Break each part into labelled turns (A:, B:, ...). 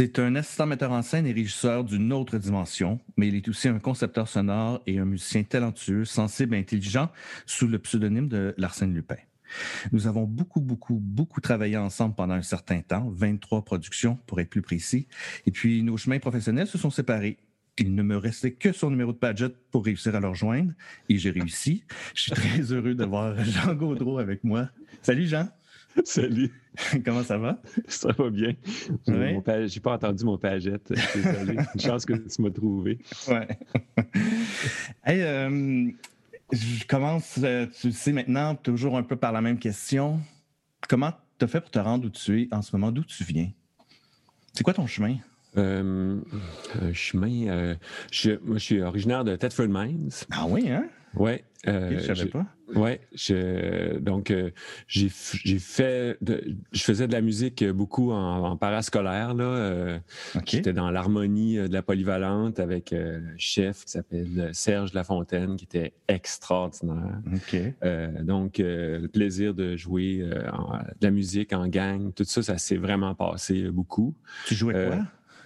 A: C'est un assistant metteur en scène et régisseur d'une autre dimension, mais il est aussi un concepteur sonore et un musicien talentueux, sensible et intelligent sous le pseudonyme de Larsen Lupin. Nous avons beaucoup, beaucoup, beaucoup travaillé ensemble pendant un certain temps, 23 productions pour être plus précis, et puis nos chemins professionnels se sont séparés. Il ne me restait que son numéro de Padgett pour réussir à le rejoindre, et j'ai réussi. Je suis très heureux d'avoir Jean Gaudreau avec moi. Salut Jean!
B: Salut.
A: Comment ça va?
B: Ça va bien. Ouais. J'ai pas entendu mon pagette. Une chance que tu m'as trouvé.
A: Ouais. hey, euh, je commence, euh, tu le sais maintenant, toujours un peu par la même question. Comment tu as fait pour te rendre où tu es en ce moment? D'où tu viens? C'est quoi ton chemin?
B: Euh, un chemin. Euh, je, moi, je suis originaire de Thetford Mines.
A: Ah oui, hein?
B: Oui.
A: Euh, je savais pas?
B: Oui. Donc, euh, j'ai fait. De, je faisais de la musique beaucoup en, en parascolaire. Là. Euh, J'étais dans l'harmonie de la polyvalente avec euh, un chef qui s'appelle Serge Lafontaine, qui était extraordinaire. donc, le plaisir de jouer de la musique en gang, tout ça, ça s'est vraiment passé beaucoup.
A: Tu jouais quoi?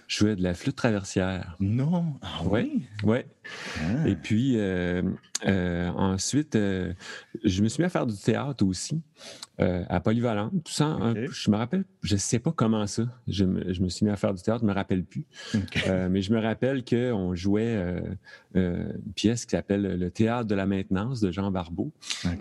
B: Je jouais de la flûte traversière.
A: Non. Ah oui?
B: Oui. Ah. Et puis, euh, euh, ensuite, euh, je me suis mis à faire du théâtre aussi, à Polyvalente. Tout ça, je me rappelle, je ne sais pas comment ça. Je me, je me, suis mis à faire du théâtre, je ne me rappelle plus. mais je me rappelle qu'on jouait une pièce qui s'appelle Le théâtre de la maintenance de Jean Barbeau,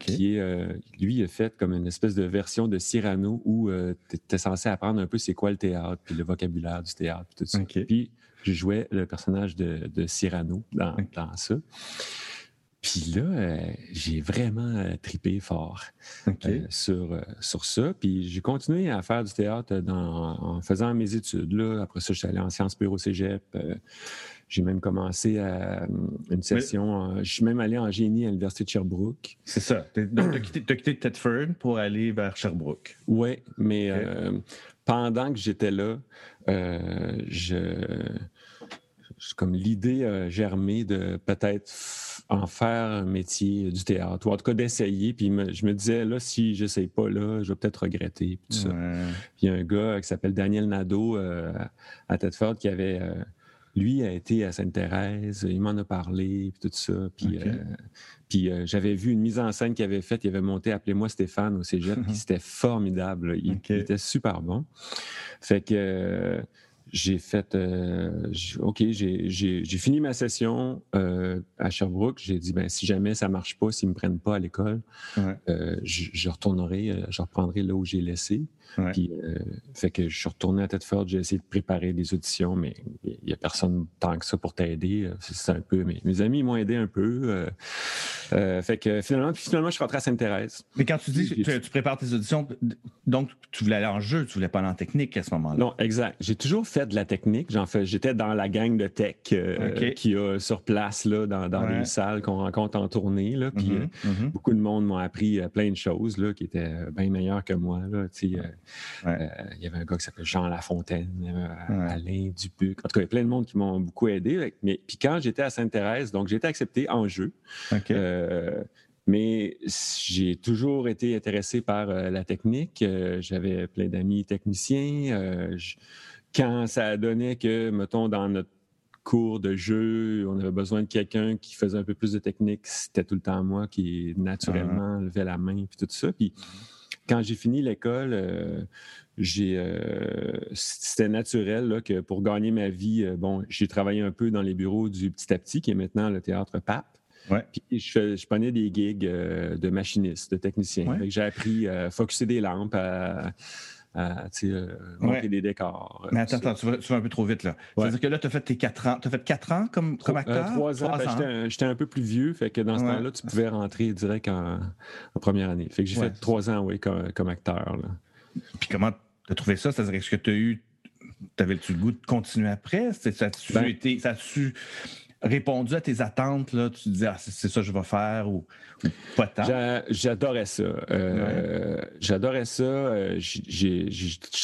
B: qui est, lui, a fait comme une espèce de version de Cyrano où tu étais censé apprendre un peu c'est quoi le théâtre, puis le vocabulaire du théâtre, puis tout ça. Puis, je jouais le personnage de, de Cyrano dans, dans ça. Puis là, euh, j'ai vraiment euh, tripé fort euh, sur, sur ça. Puis j'ai continué à faire du théâtre dans, en faisant mes études. Là. Après ça, je suis allé en sciences pure au cégep. j'ai même commencé à, une session. je suis même allé en génie à l'Université de Sherbrooke.
A: C'est ça. Donc, tu as quitté, quitté Thetford pour aller vers Sherbrooke.
B: Oui, mais pendant que j'étais là, je comme l'idée a germé de peut-être en faire un métier du théâtre, ou en tout cas d'essayer. Puis je me disais, là, si je n'essaye pas, là, je vais peut-être regretter. Puis Puis il y a un gars qui s'appelle Daniel Nadeau euh, à Tedford qui avait. Euh, lui a été à Sainte-Thérèse, il m'en a parlé, puis tout ça. Puis, euh, puis j'avais vu une mise en scène qu'il avait faite, il avait monté Appelez-moi Stéphane au cégep, puis c'était formidable. Il, il, était super bon. Fait que j'ai fait, euh, OK, j'ai fini ma session euh, à Sherbrooke. J'ai dit, ben si jamais ça marche pas, s'ils me prennent pas à l'école, euh, je, je, retournerai, je reprendrai là où j'ai laissé. Puis, euh, fait que je suis retourné à tête forte, j'ai essayé de préparer des auditions, mais il n'y a personne tant que ça pour t'aider. Euh, c'est un peu, mais mes amis m'ont aidé un peu. Euh, fait que finalement, puis finalement, je suis rentré à Sainte-Thérèse.
A: Mais quand tu dis que tu, prépares tes auditions, donc tu voulais aller en jeu, tu voulais pas aller en technique à ce moment-là.
B: Non, exact. J'ai toujours fait de la technique. J'en fais, j'étais dans la gang de tech qui a sur place là, dans, dans les salles qu'on rencontre en tournée. Là, puis mm-hmm, mm-hmm. beaucoup de monde m'ont appris plein de choses là, qui étaient bien meilleures que moi. Là, euh, il y avait un gars qui s'appelait Jean Lafontaine, euh, Alain Dupuc. En tout cas, il y a plein de monde qui m'ont beaucoup aidé. Mais puis quand j'étais à Sainte-Thérèse, donc j'ai été accepté en jeu. Euh, mais j'ai toujours été intéressé par la technique. J'avais plein d'amis techniciens. quand ça donnait que, mettons, dans notre cours de jeu, on avait besoin de quelqu'un qui faisait un peu plus de technique, c'était tout le temps moi qui naturellement levait la main puis tout ça. Puis quand j'ai fini l'école, euh, j'ai, euh, c'était naturel que pour gagner ma vie, euh, bon, j'ai travaillé un peu dans les bureaux du Petit à Petit, qui est maintenant le théâtre Pape. Puis je, je prenais des gigs de machiniste, de technicien. J'ai appris à focuser des lampes, à, à monter des décors.
A: Mais attends, attends, tu vas, un peu trop vite là. C'est-à-dire que là, tu as fait tes quatre ans. Tu as fait quatre ans comme, comme acteur?
B: trois ans. Ben, j'étais un peu plus vieux, fait que dans ce temps-là, tu pouvais rentrer direct en, première année. Fait que j'ai fait trois ans, oui, comme, comme acteur. Là.
A: Puis comment tu as trouvé ça? C'est-à-dire, est-ce que tu as eu. T'avais-tu le goût de continuer après? Ça a-tu ben été. Ça a-tu répondu à tes attentes? Là, tu te disais, ah, c'est ça que je vais faire ou, pas tant?
B: J'adorais ça. Euh, j'adorais ça. Euh, j'ai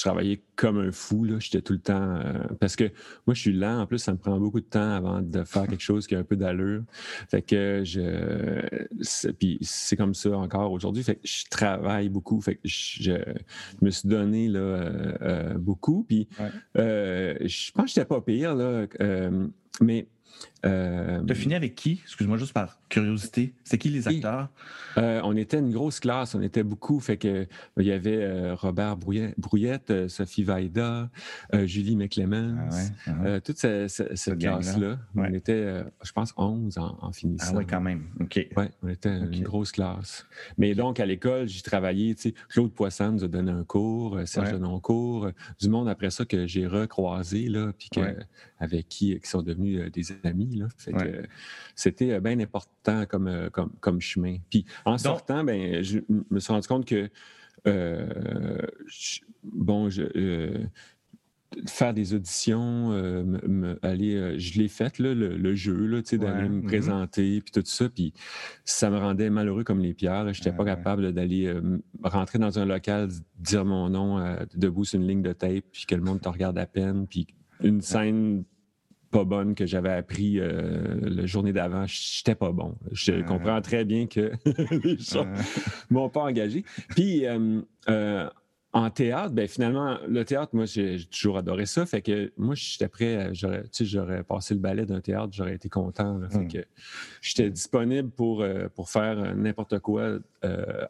B: travaillé comme un fou. J'étais tout le temps. Euh, parce que moi, je suis lent. En plus, ça me prend beaucoup de temps avant de faire quelque chose qui a un peu d'allure. Fait que je. Puis c'est comme ça encore aujourd'hui. Fait que je travaille beaucoup. Fait que je, me suis donné là, beaucoup. Puis je pense que j'étais pas pire. Là, mais
A: euh, tu as fini avec qui? Excuse-moi, juste par curiosité. C'est qui les acteurs?
B: Euh, on était une grosse classe, on était beaucoup. Fait que il y avait euh, Robert Brouillette, Sophie Vaida, Julie McClemens, ah ah toute cette, classe-là. On était, je pense, 11 en, finissant.
A: Ah oui, quand même. OK.
B: Oui, on était une grosse classe. Mais donc, à l'école, j'ai travaillé. Claude Poisson nous a donné un cours, Serge Denoncourt, du monde après ça que j'ai recroisé, là, puis avec qui, qui sont devenus des C'était euh, bien important comme, euh, comme, comme, chemin. Puis en sortant, ben, je me suis rendu compte que euh, bon, je, faire des auditions, aller, je l'ai fait, le, jeu, là, d'aller me mm-hmm. présenter, puis tout ça, puis ça me rendait malheureux comme les pierres. Je n'étais pas capable d'aller rentrer dans un local, dire mon nom debout sur une ligne de tape, puis que le monde te regarde à peine, puis une scène pas bonne que j'avais appris euh, la journée d'avant, j'étais pas bon. Je comprends très bien que les gens m'ont pas engagé. Puis euh, euh, en théâtre, ben finalement, le théâtre, moi, j'ai toujours adoré ça. Fait que moi, j'étais prêt, j'aurais, j'aurais passé le ballet d'un théâtre, j'aurais été content. fait hmm. que j'étais disponible pour, pour faire n'importe quoi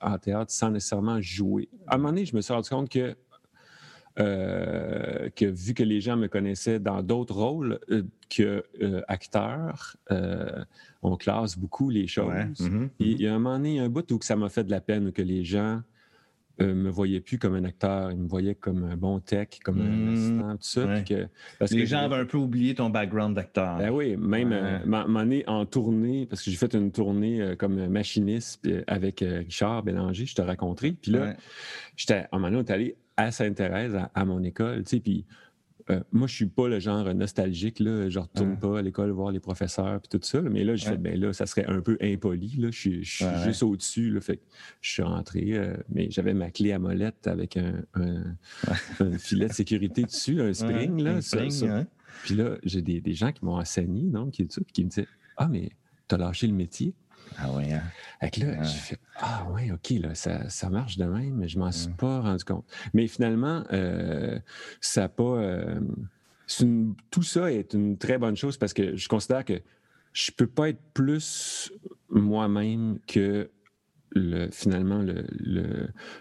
B: en théâtre sans nécessairement jouer. À un moment donné, je me suis rendu compte que euh, que vu que les gens me connaissaient dans d'autres rôles euh, que euh, acteur, on classe beaucoup les choses. Mm-hmm, il y a un moment donné, un bout où ça m'a fait de la peine que les gens me voyaient plus comme un acteur, ils me voyaient comme un bon tech, comme un mm-hmm. assistant, tout ça. Que,
A: parce les gens avaient un peu oublié ton background d'acteur.
B: Ben oui, même année en tournée, parce que j'ai fait une tournée comme machiniste avec Richard Bélanger, je te raconterai. Puis là, j'étais, à un moment donné, on est allé à Sainte-Thérèse, à, mon école, tu sais, puis euh, moi, je suis pas le genre nostalgique, là, je retourne pas à l'école voir les professeurs puis tout ça, mais là, j'ai fait, ben là, ça serait un peu impoli, là, je suis, juste au-dessus, fait que je suis rentré, euh, mais j'avais ma clé à molette avec un, filet de sécurité dessus, un spring, là, Puis là, j'ai des, gens qui m'ont enseigné, non, qui, qui me disaient, ah, mais t'as lâché le métier.
A: Ah oui, hein?
B: là, je fais Ah oui, OK, là, ça, ça, marche de même, mais je m'en suis pas rendu compte. Mais finalement, euh, ça n'a pas. Euh, tout ça est une très bonne chose parce que je considère que je peux pas être plus moi-même que le, finalement le,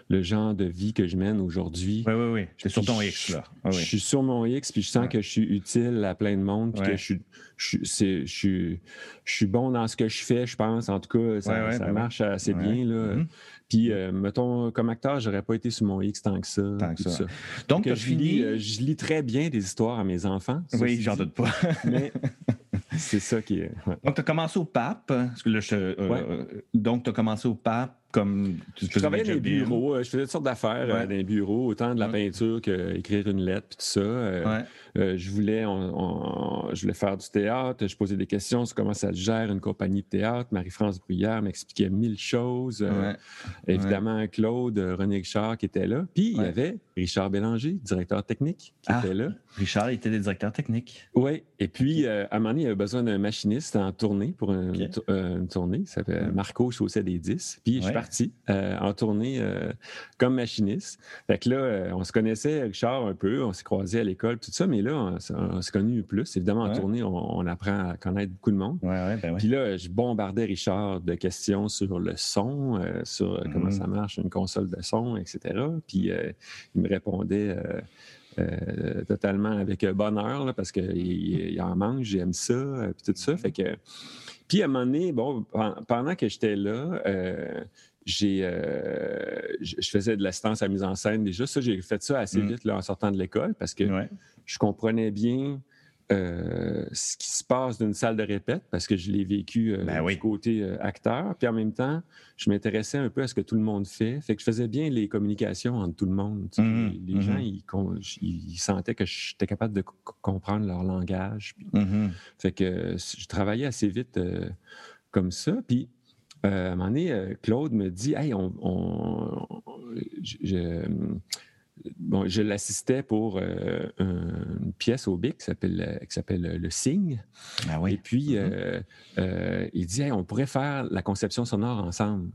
B: le, genre de vie que je mène aujourd'hui.
A: Oui, oui, oui. Je suis sur ton X, là.
B: Je suis sur mon X, puis je sens que je suis utile à plein de monde, puis que je suis, je, je, suis bon dans ce que je fais, je pense. En tout cas, ça, ça ben marche assez bien. Là. Mm-hmm. Puis, euh, mettons, comme acteur, j'aurais pas été sur mon X tant que ça.
A: Tant que ça. Donc,
B: je, lis, euh, je lis très bien des histoires à mes enfants.
A: Oui, j'en doute pas.
B: mais c'est ça qui est.
A: Donc, tu as commencé au pape. Parce que là, je, euh, donc, tu as commencé au pape comme
B: tu Je travaillais dans les bureaux, je faisais toutes sortes d'affaires dans les bureaux, autant de la peinture qu'écrire une lettre, puis tout ça. Euh, je, voulais, je voulais faire du théâtre, je posais des questions sur comment ça se gère une compagnie de théâtre. Marie-France Bruyère m'expliquait mille choses. Euh, évidemment, Claude, euh, René Richard qui était là. Puis il y avait Richard Bélanger, directeur technique, qui ah, était là.
A: Richard était des directeurs techniques.
B: Oui. Et puis, à un moment donné, il avait besoin d'un machiniste en tournée pour une, tournée. Ça s'appelle Marco Chaussée des 10. Puis je parti en tournée comme machiniste. Fait que là, on se connaissait, Richard, un peu. On s'est croisés à l'école, tout ça. Mais là, on, s'est connu plus. Évidemment, en tournée, on, apprend à connaître beaucoup de monde.
A: Ben
B: Puis là, je bombardais Richard de questions sur le son, euh, sur euh, comment mm-hmm. ça marche une console de son, etc. Puis euh, il me répondait. totalement avec bonheur parce qu'il il en mange, j'aime ça, puis tout ça. Fait que, puis à un moment donné, bon, pendant que j'étais là, j'ai, je faisais de l'assistance à la mise en scène déjà. Ça, j'ai fait ça assez mm. vite là, en sortant de l'école parce que je comprenais bien euh, ce qui se passe d'une salle de répète parce que je l'ai vécu euh, ben du côté euh, acteur. Puis en même temps, je m'intéressais un peu à ce que tout le monde fait. Fait que je faisais bien les communications entre tout le monde. Mmh les, gens, mmh ils, sentaient que j'étais capable de comprendre leur langage. Mmh fait que je travaillais assez vite comme ça. Puis à un moment donné, Claude me dit Hey, on, je, bon, je l'assistais pour euh, une pièce au BIC qui s'appelle, qui s'appelle Le Signe. Ah oui. Et puis, mm-hmm. euh, euh, il dit on pourrait faire la conception sonore ensemble.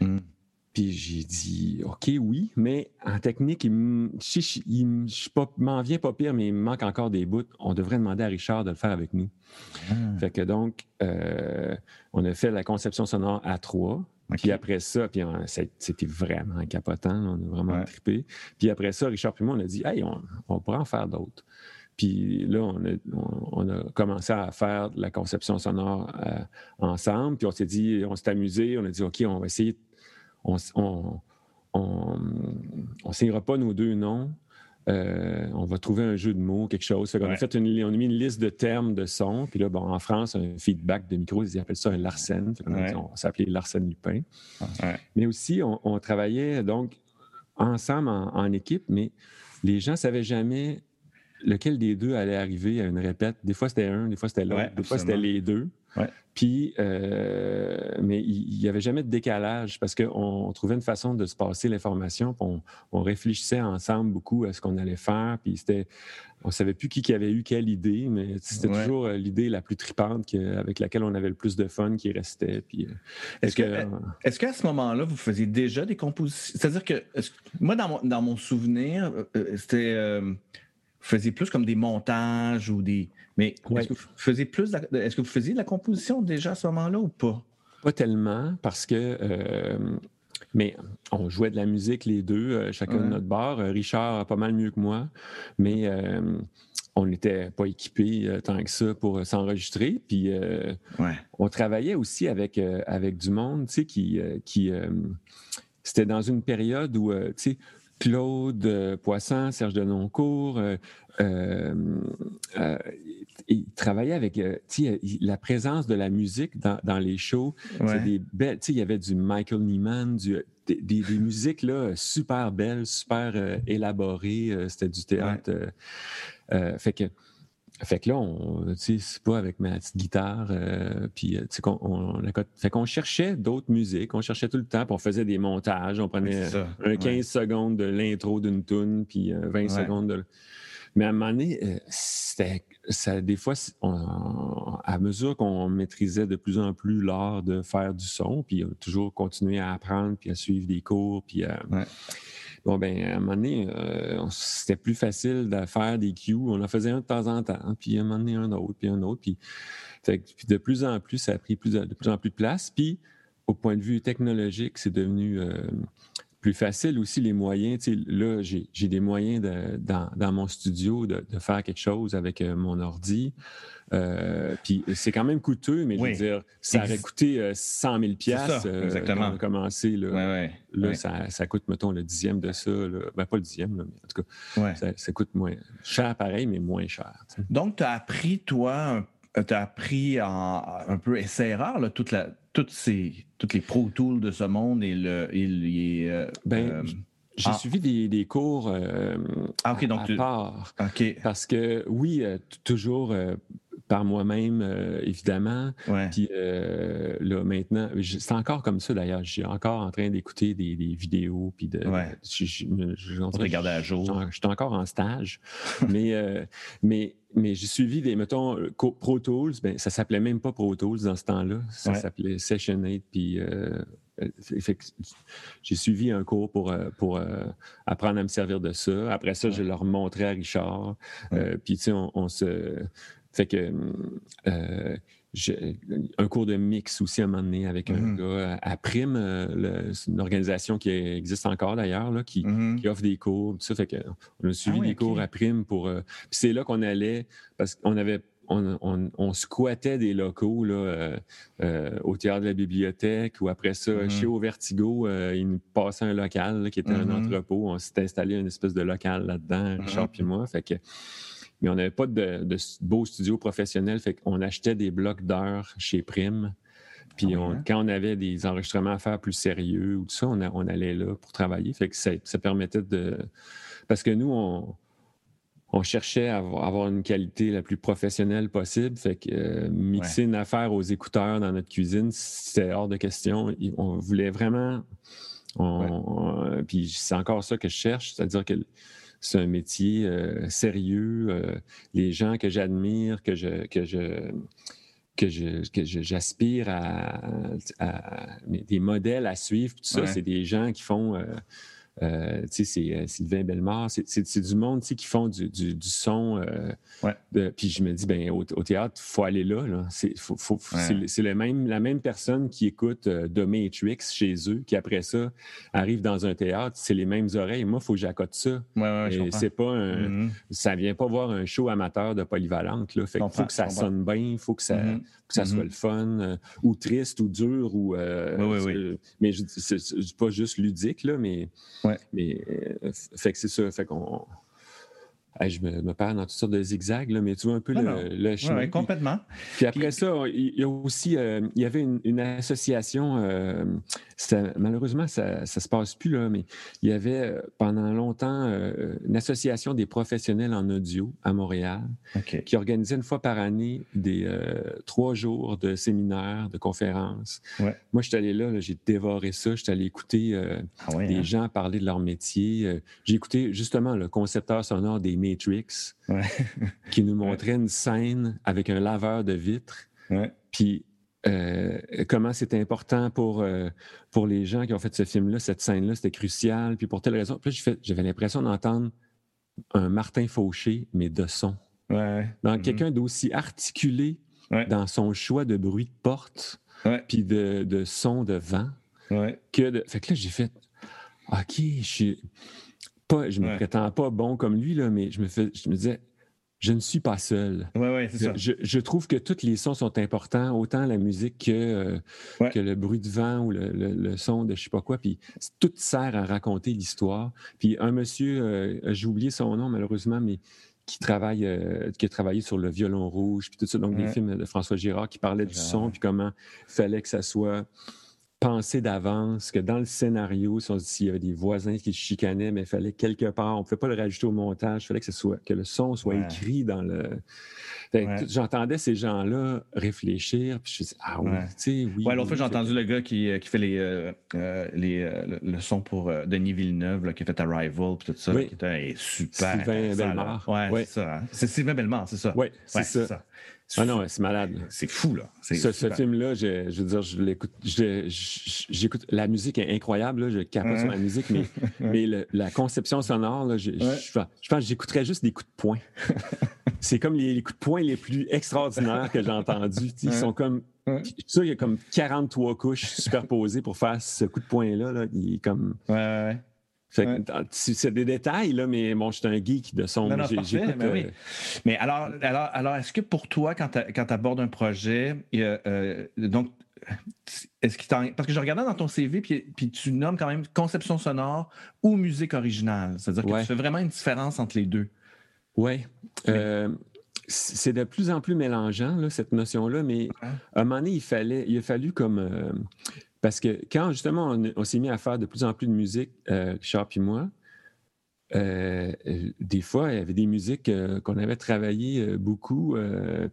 B: Mm. Puis j'ai dit OK, oui, mais en technique, il, m'en vient pas pire, mais il me manque encore des bouts. On devrait demander à Richard de le faire avec nous. Ah. Fait que donc, on a fait la conception sonore à trois. Puis après ça, puis c'était vraiment capotant, on a vraiment trippé. Puis après ça, Richard et moi, on a dit, hey, on, pourrait en faire d'autres. Puis là, on a, commencé à faire la conception sonore euh, ensemble. Puis on s'est dit, on s'est amusé, on a dit, OK, on va essayer, on ne s'ira pas nos deux noms, euh, on va trouver un jeu de mots, quelque chose. On, a fait une, on a mis une liste de termes de sons. Puis là, bon, en France, un feedback de micro, ils appellent ça un Larsen. On, s'appelait Larsen Lupin. Mais aussi, on, travaillait donc ensemble en, équipe, mais les gens ne savaient jamais lequel des deux allait arriver à une répète. Des fois, c'était un, des fois, c'était l'autre, des fois, c'était les deux. Puis, euh, mais il n'y avait jamais de décalage parce qu'on trouvait une façon de se passer l'information. On, on, réfléchissait ensemble beaucoup à ce qu'on allait faire. Puis c'était, on savait plus qui, qui avait eu quelle idée, mais c'était toujours euh, l'idée la plus tripante avec laquelle on avait le plus de fun qui restait. Puis, euh,
A: est-ce, que, est-ce qu'à ce moment-là, vous faisiez déjà des compositions? C'est-à-dire que moi, dans mon, dans mon souvenir, c'était faisiez plus comme des montages ou des. Mais est-ce que vous faisiez plus de... Est-ce que vous faisiez de la composition déjà à ce moment-là ou pas?
B: Pas tellement, parce que. Euh, mais on jouait de la musique les deux, euh, chacun de notre bar. Euh, Richard pas mal mieux que moi, mais on n'était pas équipés tant que ça pour s'enregistrer. Puis on travaillait aussi avec, avec du monde, tu sais, qui. qui c'était dans une période où, tu sais, Claude Poisson, Serge Denoncourt, il travaillait avec la présence de la musique dans, les shows. Des belles, il y avait du Michael Nyman, des, musiques là, super belles, super élaborées. C'était du théâtre. fait que fait que là, on, c'est pas avec ma petite guitare, euh, puis euh, on, fait qu'on cherchait d'autres musiques, on cherchait tout le temps, puis on faisait des montages, on prenait un 15 secondes de l'intro d'une tune, puis 20 euh, secondes de... Mais à un moment donné, c'était, ça, des fois, à mesure qu'on maîtrisait de plus en plus l'art de faire du son, puis toujours continuer à apprendre, puis à suivre des cours, puis à... Bon, ben, à un moment donné, euh, c'était plus facile de faire des cues. On en faisait un de temps en temps, puis à un moment donné, un autre, puis un autre. Puis, de plus en plus, ça a pris plus, de plus en plus de place. Puis, au point de vue technologique, c'est devenu euh, plus facile aussi les moyens. là, j'ai des moyens dans, mon studio de, faire quelque chose avec euh, mon ordi. Euh, puis c'est quand même coûteux, mais je veux dire, ça aurait coûté 100 000 pièces on a commencé. Là, là ça, coûte, mettons, le dixième de ça. Ben, pas le dixième, mais en tout cas, ça, coûte moins cher pareil, mais moins cher.
A: Donc, tu as appris, toi, tu as appris en, un peu essai-erreur, toute la, toutes, ces, toutes les Pro Tools de ce monde et le... Et
B: euh, ben, euh, j'ai suivi des, des cours euh, ah, donc à, part. Parce que, oui, toujours par moi-même, euh, évidemment. Puis euh, là, maintenant, c'est encore comme ça d'ailleurs. Je suis encore en train d'écouter des, vidéos. Puis de.
A: Je, regarder à jour.
B: Je suis encore en stage. mais, euh, mais, mais j'ai suivi des, mettons, Pro Tools. Ben, ça s'appelait même pas Pro Tools dans ce temps-là. Ça s'appelait Session 8. Puis. j'ai suivi un cours pour, pour apprendre à me servir de ça. Après ça, je leur montrais à Richard. puis, tu sais, on, se, fait que euh, un cours de mix aussi à un moment donné avec un mm-hmm. gars à Prime, euh, c'est une organisation qui existe encore d'ailleurs, mm-hmm. qui, offre des cours. Tout ça, fait que on a suivi ah des cours à Prime pour. Euh, puis c'est là qu'on allait, parce qu'on avait on, squattait des locaux là, euh, euh, au théâtre de la bibliothèque ou après ça, mm-hmm. chez Au Vertigo, il nous passait un local qui était un mm-hmm. entrepôt. On s'était installé une espèce de local là-dedans, Richard et moi. Fait que, mais on n'avait pas de, de beaux studios professionnels. Fait qu'on achetait des blocs d'heures chez Prime. Puis ah hein? quand on avait des enregistrements à faire plus sérieux ou tout ça, on, on allait là pour travailler. Fait que ça, permettait de. Parce que nous, on, cherchait à avoir une qualité la plus professionnelle possible. Fait que euh, mixer une affaire aux écouteurs dans notre cuisine, c'était hors de question. On voulait vraiment. puis c'est encore ça que je cherche, c'est-à-dire que c'est un métier euh, sérieux. Euh, les gens que j'admire, que je, que je que j'aspire à, des modèles à suivre. Tout ça, c'est des gens qui font euh, euh, tu sais, c'est euh, Sylvain Bellemare, c'est du monde qui font du, son. Euh, puis je me dis, ben au, théâtre, il faut aller là. là. C'est même, la même personne qui écoute The Matrix chez eux, qui après ça arrive dans un théâtre, c'est les mêmes oreilles. Moi, il faut que j'accote ça. c'est pas un, mm-hmm. Ça vient pas voir un show amateur de polyvalente. Là. Fait il faut que ça sonne bien, il faut que ça, que ça soit mm-hmm. le fun, ou triste, ou dur, ou. mais c'est pas juste ludique, là, mais. Mais euh, fait que c'est ça. Fait qu'on je me, perds dans toutes sortes de zigzags, là, mais tu vois un peu le, chemin.
A: Oui, complètement.
B: Puis, après ça, il y a aussi, euh, il y avait une, association, euh, malheureusement, ça ne se passe plus, là, mais il y avait euh, pendant longtemps une association des professionnels en audio à Montréal qui organisait une fois par année des trois jours de séminaires, de conférences. Moi, je suis allé là, j'ai dévoré ça, je suis allé écouter ah des hein? gens parler de leur métier. j'ai écouté justement le concepteur sonore des Matrix, qui nous montrait une scène avec un laveur de vitres. Puis euh, comment c'était important pour, euh, pour les gens qui ont fait ce film-là, cette scène-là, c'était crucial. Puis pour telle raison. Puis j'avais l'impression d'entendre un Martin Fauché, mais de son.
A: Ouais.
B: Donc, mm-hmm. quelqu'un d'aussi articulé dans son choix de bruit de porte, puis de, de, son de vent. Que de... Fait que là, j'ai fait OK, je suis pas, je me prétends pas bon comme lui, là, mais je me, fais, je me disais, je ne suis pas seul.
A: Ouais, c'est ça.
B: Je, trouve que tous les sons sont importants, autant la musique que, euh, que le bruit de vent ou le, son de je sais pas quoi. Puis tout sert à raconter l'histoire. Puis un monsieur, euh, j'ai oublié son nom malheureusement, mais qui travaille, euh, qui a travaillé sur le violon rouge, puis tout ça. Donc des films de François Girard qui parlait du son, puis comment il fallait que ça soit penser d'avance que dans le scénario, s'il y avait des voisins qui se chicanaient, mais il fallait quelque part, on ne pouvait pas le rajouter au montage, il fallait que, ce soit, que le son soit écrit dans le. J'entendais ces gens-là réfléchir, puis je me disais, ah oui, tu sais, oui.
A: Ouais, l'autre fois, j'ai entendu le gars qui, euh, qui fait les, euh, euh, les, le, son pour Denis Villeneuve, qui a fait Arrival, puis tout ça, qui était super.
B: Sylvain Bellemare.
A: Ouais, c'est ça. Hein. C'est Sylvain Bellemare, c'est ça.
B: Oui, c'est ça. Ah non, c'est malade.
A: C'est fou, là.
B: Ce, ce film-là, je, je, veux dire, je l'écoute. J'écoute. La musique est incroyable, là, je capote sur la musique, mais, mais la conception sonore, là, je, je, pense que j'écouterais juste des coups de poing. c'est comme les, coups de poing les plus extraordinaires que j'ai entendus. Ils sont comme. Ça, il y a comme 43 couches superposées pour faire ce coup de poing-là. Là. Il est comme.
A: Ouais, ouais.
B: C'est des détails, là, mais bon, je suis un geek de son.
A: Non, euh, mais, alors, alors, alors est-ce que pour toi, quand tu abordes un projet, euh, donc, est-ce Parce que je regardais dans ton CV, puis, puis, tu nommes quand même conception sonore ou musique originale. C'est-à-dire que tu fais vraiment une différence entre les deux.
B: Oui. Euh, c'est de plus en plus mélangeant, cette notion-là, mais à un moment donné, il, fallait, il a fallu comme parce que quand justement on, s'est mis à faire de plus en plus de musique, euh, Charles et moi, euh, des fois, il y avait des musiques euh, qu'on avait travaillées beaucoup,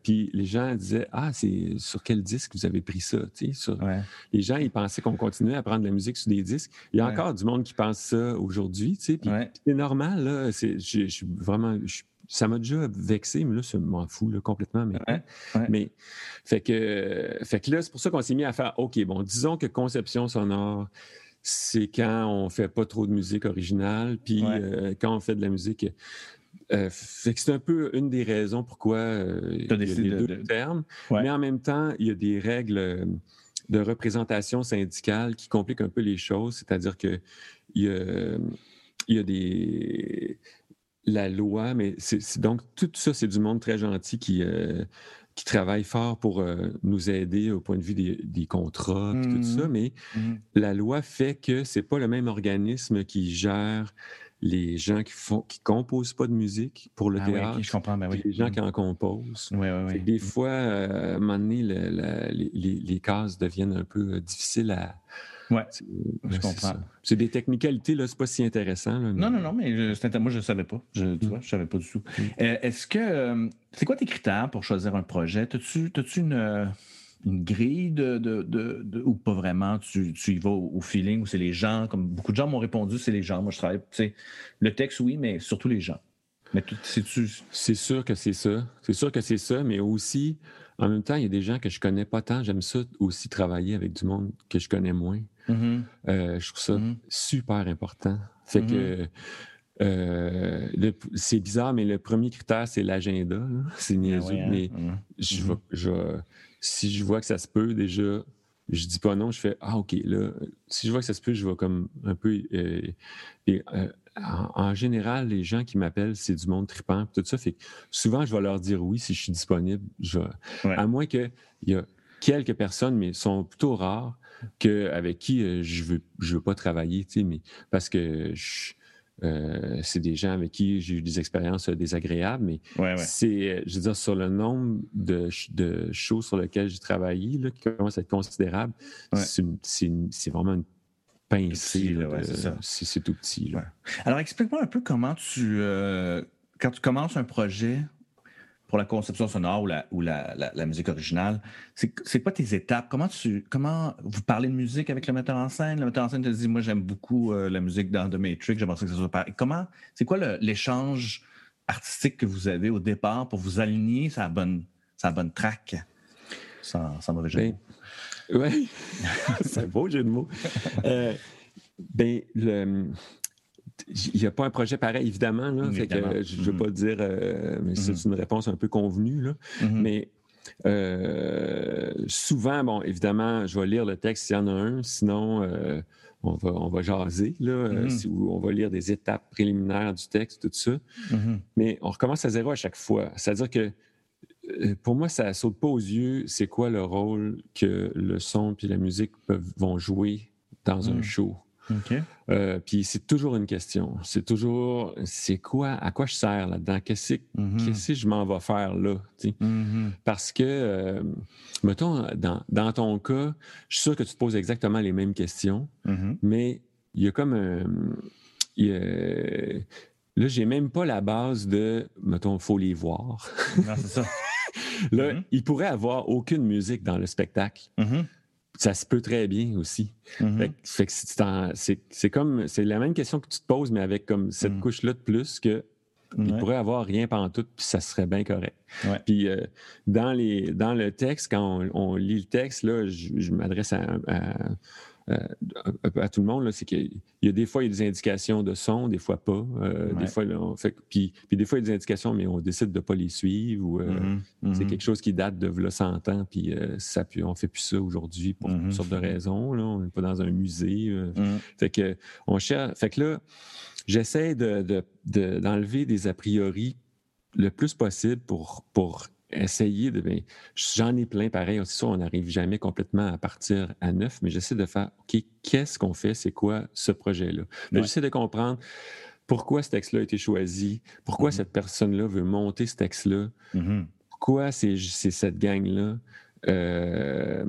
B: puis les gens disaient Ah, c'est sur quel disque vous avez pris ça sur... Les gens, ils pensaient qu'on continuait à prendre de la musique sur des disques. Il y a encore du monde qui pense ça aujourd'hui, puis c'est normal, là. Je suis vraiment ça m'a déjà vexé, mais là, ça m'en fout complètement. Mais, mais fait que, fait que là, c'est pour ça qu'on s'est mis à faire OK, bon, disons que conception sonore, c'est quand on fait pas trop de musique originale, puis euh, quand on fait de la musique. Euh, fait que c'est un peu une des raisons pourquoi euh, il y a les deux termes. Mais en même temps, il y a des règles de représentation syndicale qui compliquent un peu les choses. C'est-à-dire que il y a, il y a des la loi, mais c'est donc tout ça, c'est du monde très gentil qui, euh, qui travaille fort pour euh, nous aider au point de vue des, contrats, et tout ça, mmh. mais mmh. la loi fait que c'est pas le même organisme qui gère les gens qui font qui composent pas de musique pour le ah théâtre,
A: je comprends, ben
B: les gens mmh. qui en composent. Des fois, euh, à un moment donné, les, les, cases deviennent un peu difficiles à,
A: Ouais, je comprends.
B: C'est des technicalités, là, c'est pas si intéressant.
A: Non, non, non, mais moi, je ne savais pas. Je, tu mm. vois, je savais pas du tout. Mm. Euh, est-ce que. Euh, c'est quoi tes critères pour choisir un projet? As-tu une, euh, une grille de, de, ou pas vraiment? Tu, tu y vas au, feeling ou c'est les gens? Comme beaucoup de gens m'ont répondu, c'est les gens. Moi, je travaille. Le texte, oui, mais surtout les gens. Mais
B: C'est sûr que c'est ça. C'est sûr que c'est ça, mais aussi, en même temps, il y a des gens que je connais pas tant. J'aime ça aussi travailler avec du monde que je connais moins. Mm-hmm. Euh, je trouve ça mm-hmm. super important. Fait que mm-hmm. euh, c'est bizarre, mais le premier critère, c'est l'agenda. C'est niaiseux, hein. mais je, si je vois que ça se peut, déjà, je dis pas non, je fais Ah, OK, là, si je vois que ça se peut, je vais comme un peu. Euh, et, en, général, les gens qui m'appellent, c'est du monde tripant, tout ça. Fait que souvent, je vais leur dire oui si je suis disponible. Je, À moins qu'il y a quelques personnes, mais sont plutôt rares, que, avec qui euh, je ne veux, je veux pas travailler, mais parce que euh, c'est des gens avec qui j'ai eu des expériences euh, désagréables, mais c'est, je veux dire, sur le nombre de, de choses sur lesquelles j'ai travaillé, là, qui commence à être considérable, c'est, vraiment une pincée. C'est, tout petit.
A: Alors, explique-moi un peu comment tu, quand tu commences un projet, pour la conception sonore ou la, ou la, la, musique originale, c'est quoi tes étapes? Comment tu comment vous parlez de musique avec le metteur en scène? Le metteur en scène te dit Moi, j'aime beaucoup euh, la musique dans The Matrix, j'aimerais que ça soit pareil. Comment, c'est quoi l'échange artistique que vous avez au départ pour vous aligner sa bonne, sa bonne track? Sans, sans mauvais jeu ben.
B: Oui, c'est beau jeu de mots. Euh, ben, le il n'y a pas un projet pareil, évidemment. Là, je ne veux pas mm-hmm. dire, euh, mais c'est mm-hmm. une réponse un peu convenue. Là. Mm-hmm. Mais euh, souvent, bon, évidemment, je vais lire le texte s'il y en a un, sinon euh, on, va, on va jaser, là, si, on va lire des étapes préliminaires du texte, tout ça. Mais on recommence à zéro à chaque fois. C'est-à-dire que pour moi, ça ne saute pas aux yeux, c'est quoi le rôle que le son et la musique peuvent, vont jouer dans un mm. Show. Euh, puis c'est toujours une question. C'est toujours, c'est quoi, à quoi je sers là-dedans? Qu'est-ce que je m'en vais faire là? Mm-hmm. Parce que, euh, mettons, dans, dans, ton cas, je suis sûr que tu te poses exactement les mêmes questions, mm-hmm. mais il y a comme un. là, j'ai même pas la base de, mettons, il faut les voir.
A: Non, c'est ça.
B: là, il pourrait avoir aucune musique dans le spectacle ça se peut très bien aussi. Mm-hmm. c'est comme c'est la même question que tu te poses, mais avec comme cette mm. couche-là de plus que il pourrait avoir rien pendant tout, puis ça serait bien correct. Puis euh, dans, les, dans le texte, quand on, lit le texte, là, je, m'adresse à, euh, à tout le monde, c'est qu'il y a des fois, il y a des indications de son, des fois pas. Euh, des fois, on fait, puis, puis, des fois, il y a des indications, mais on décide de ne pas les suivre ou euh, mm-hmm. c'est mm-hmm. quelque chose qui date de là, 100 ans, puis ça, on ne fait plus ça aujourd'hui pour toutes mm-hmm. sortes de raisons. Là. On n'est pas dans un musée. Fait que on cherche. Fait que là, j'essaie d'enlever de, de, des a priori le plus possible pour, pour essayer de. Ben, j'en ai plein pareil. C'est sûr, on n'arrive jamais complètement à partir à neuf, mais j'essaie de faire OK, qu'est-ce qu'on fait? C'est quoi ce projet-là? J'essaie de comprendre pourquoi ce texte-là a été choisi, pourquoi mm-hmm. cette personne-là veut monter ce texte-là, mm-hmm. pourquoi c'est cette gang-là. Euh,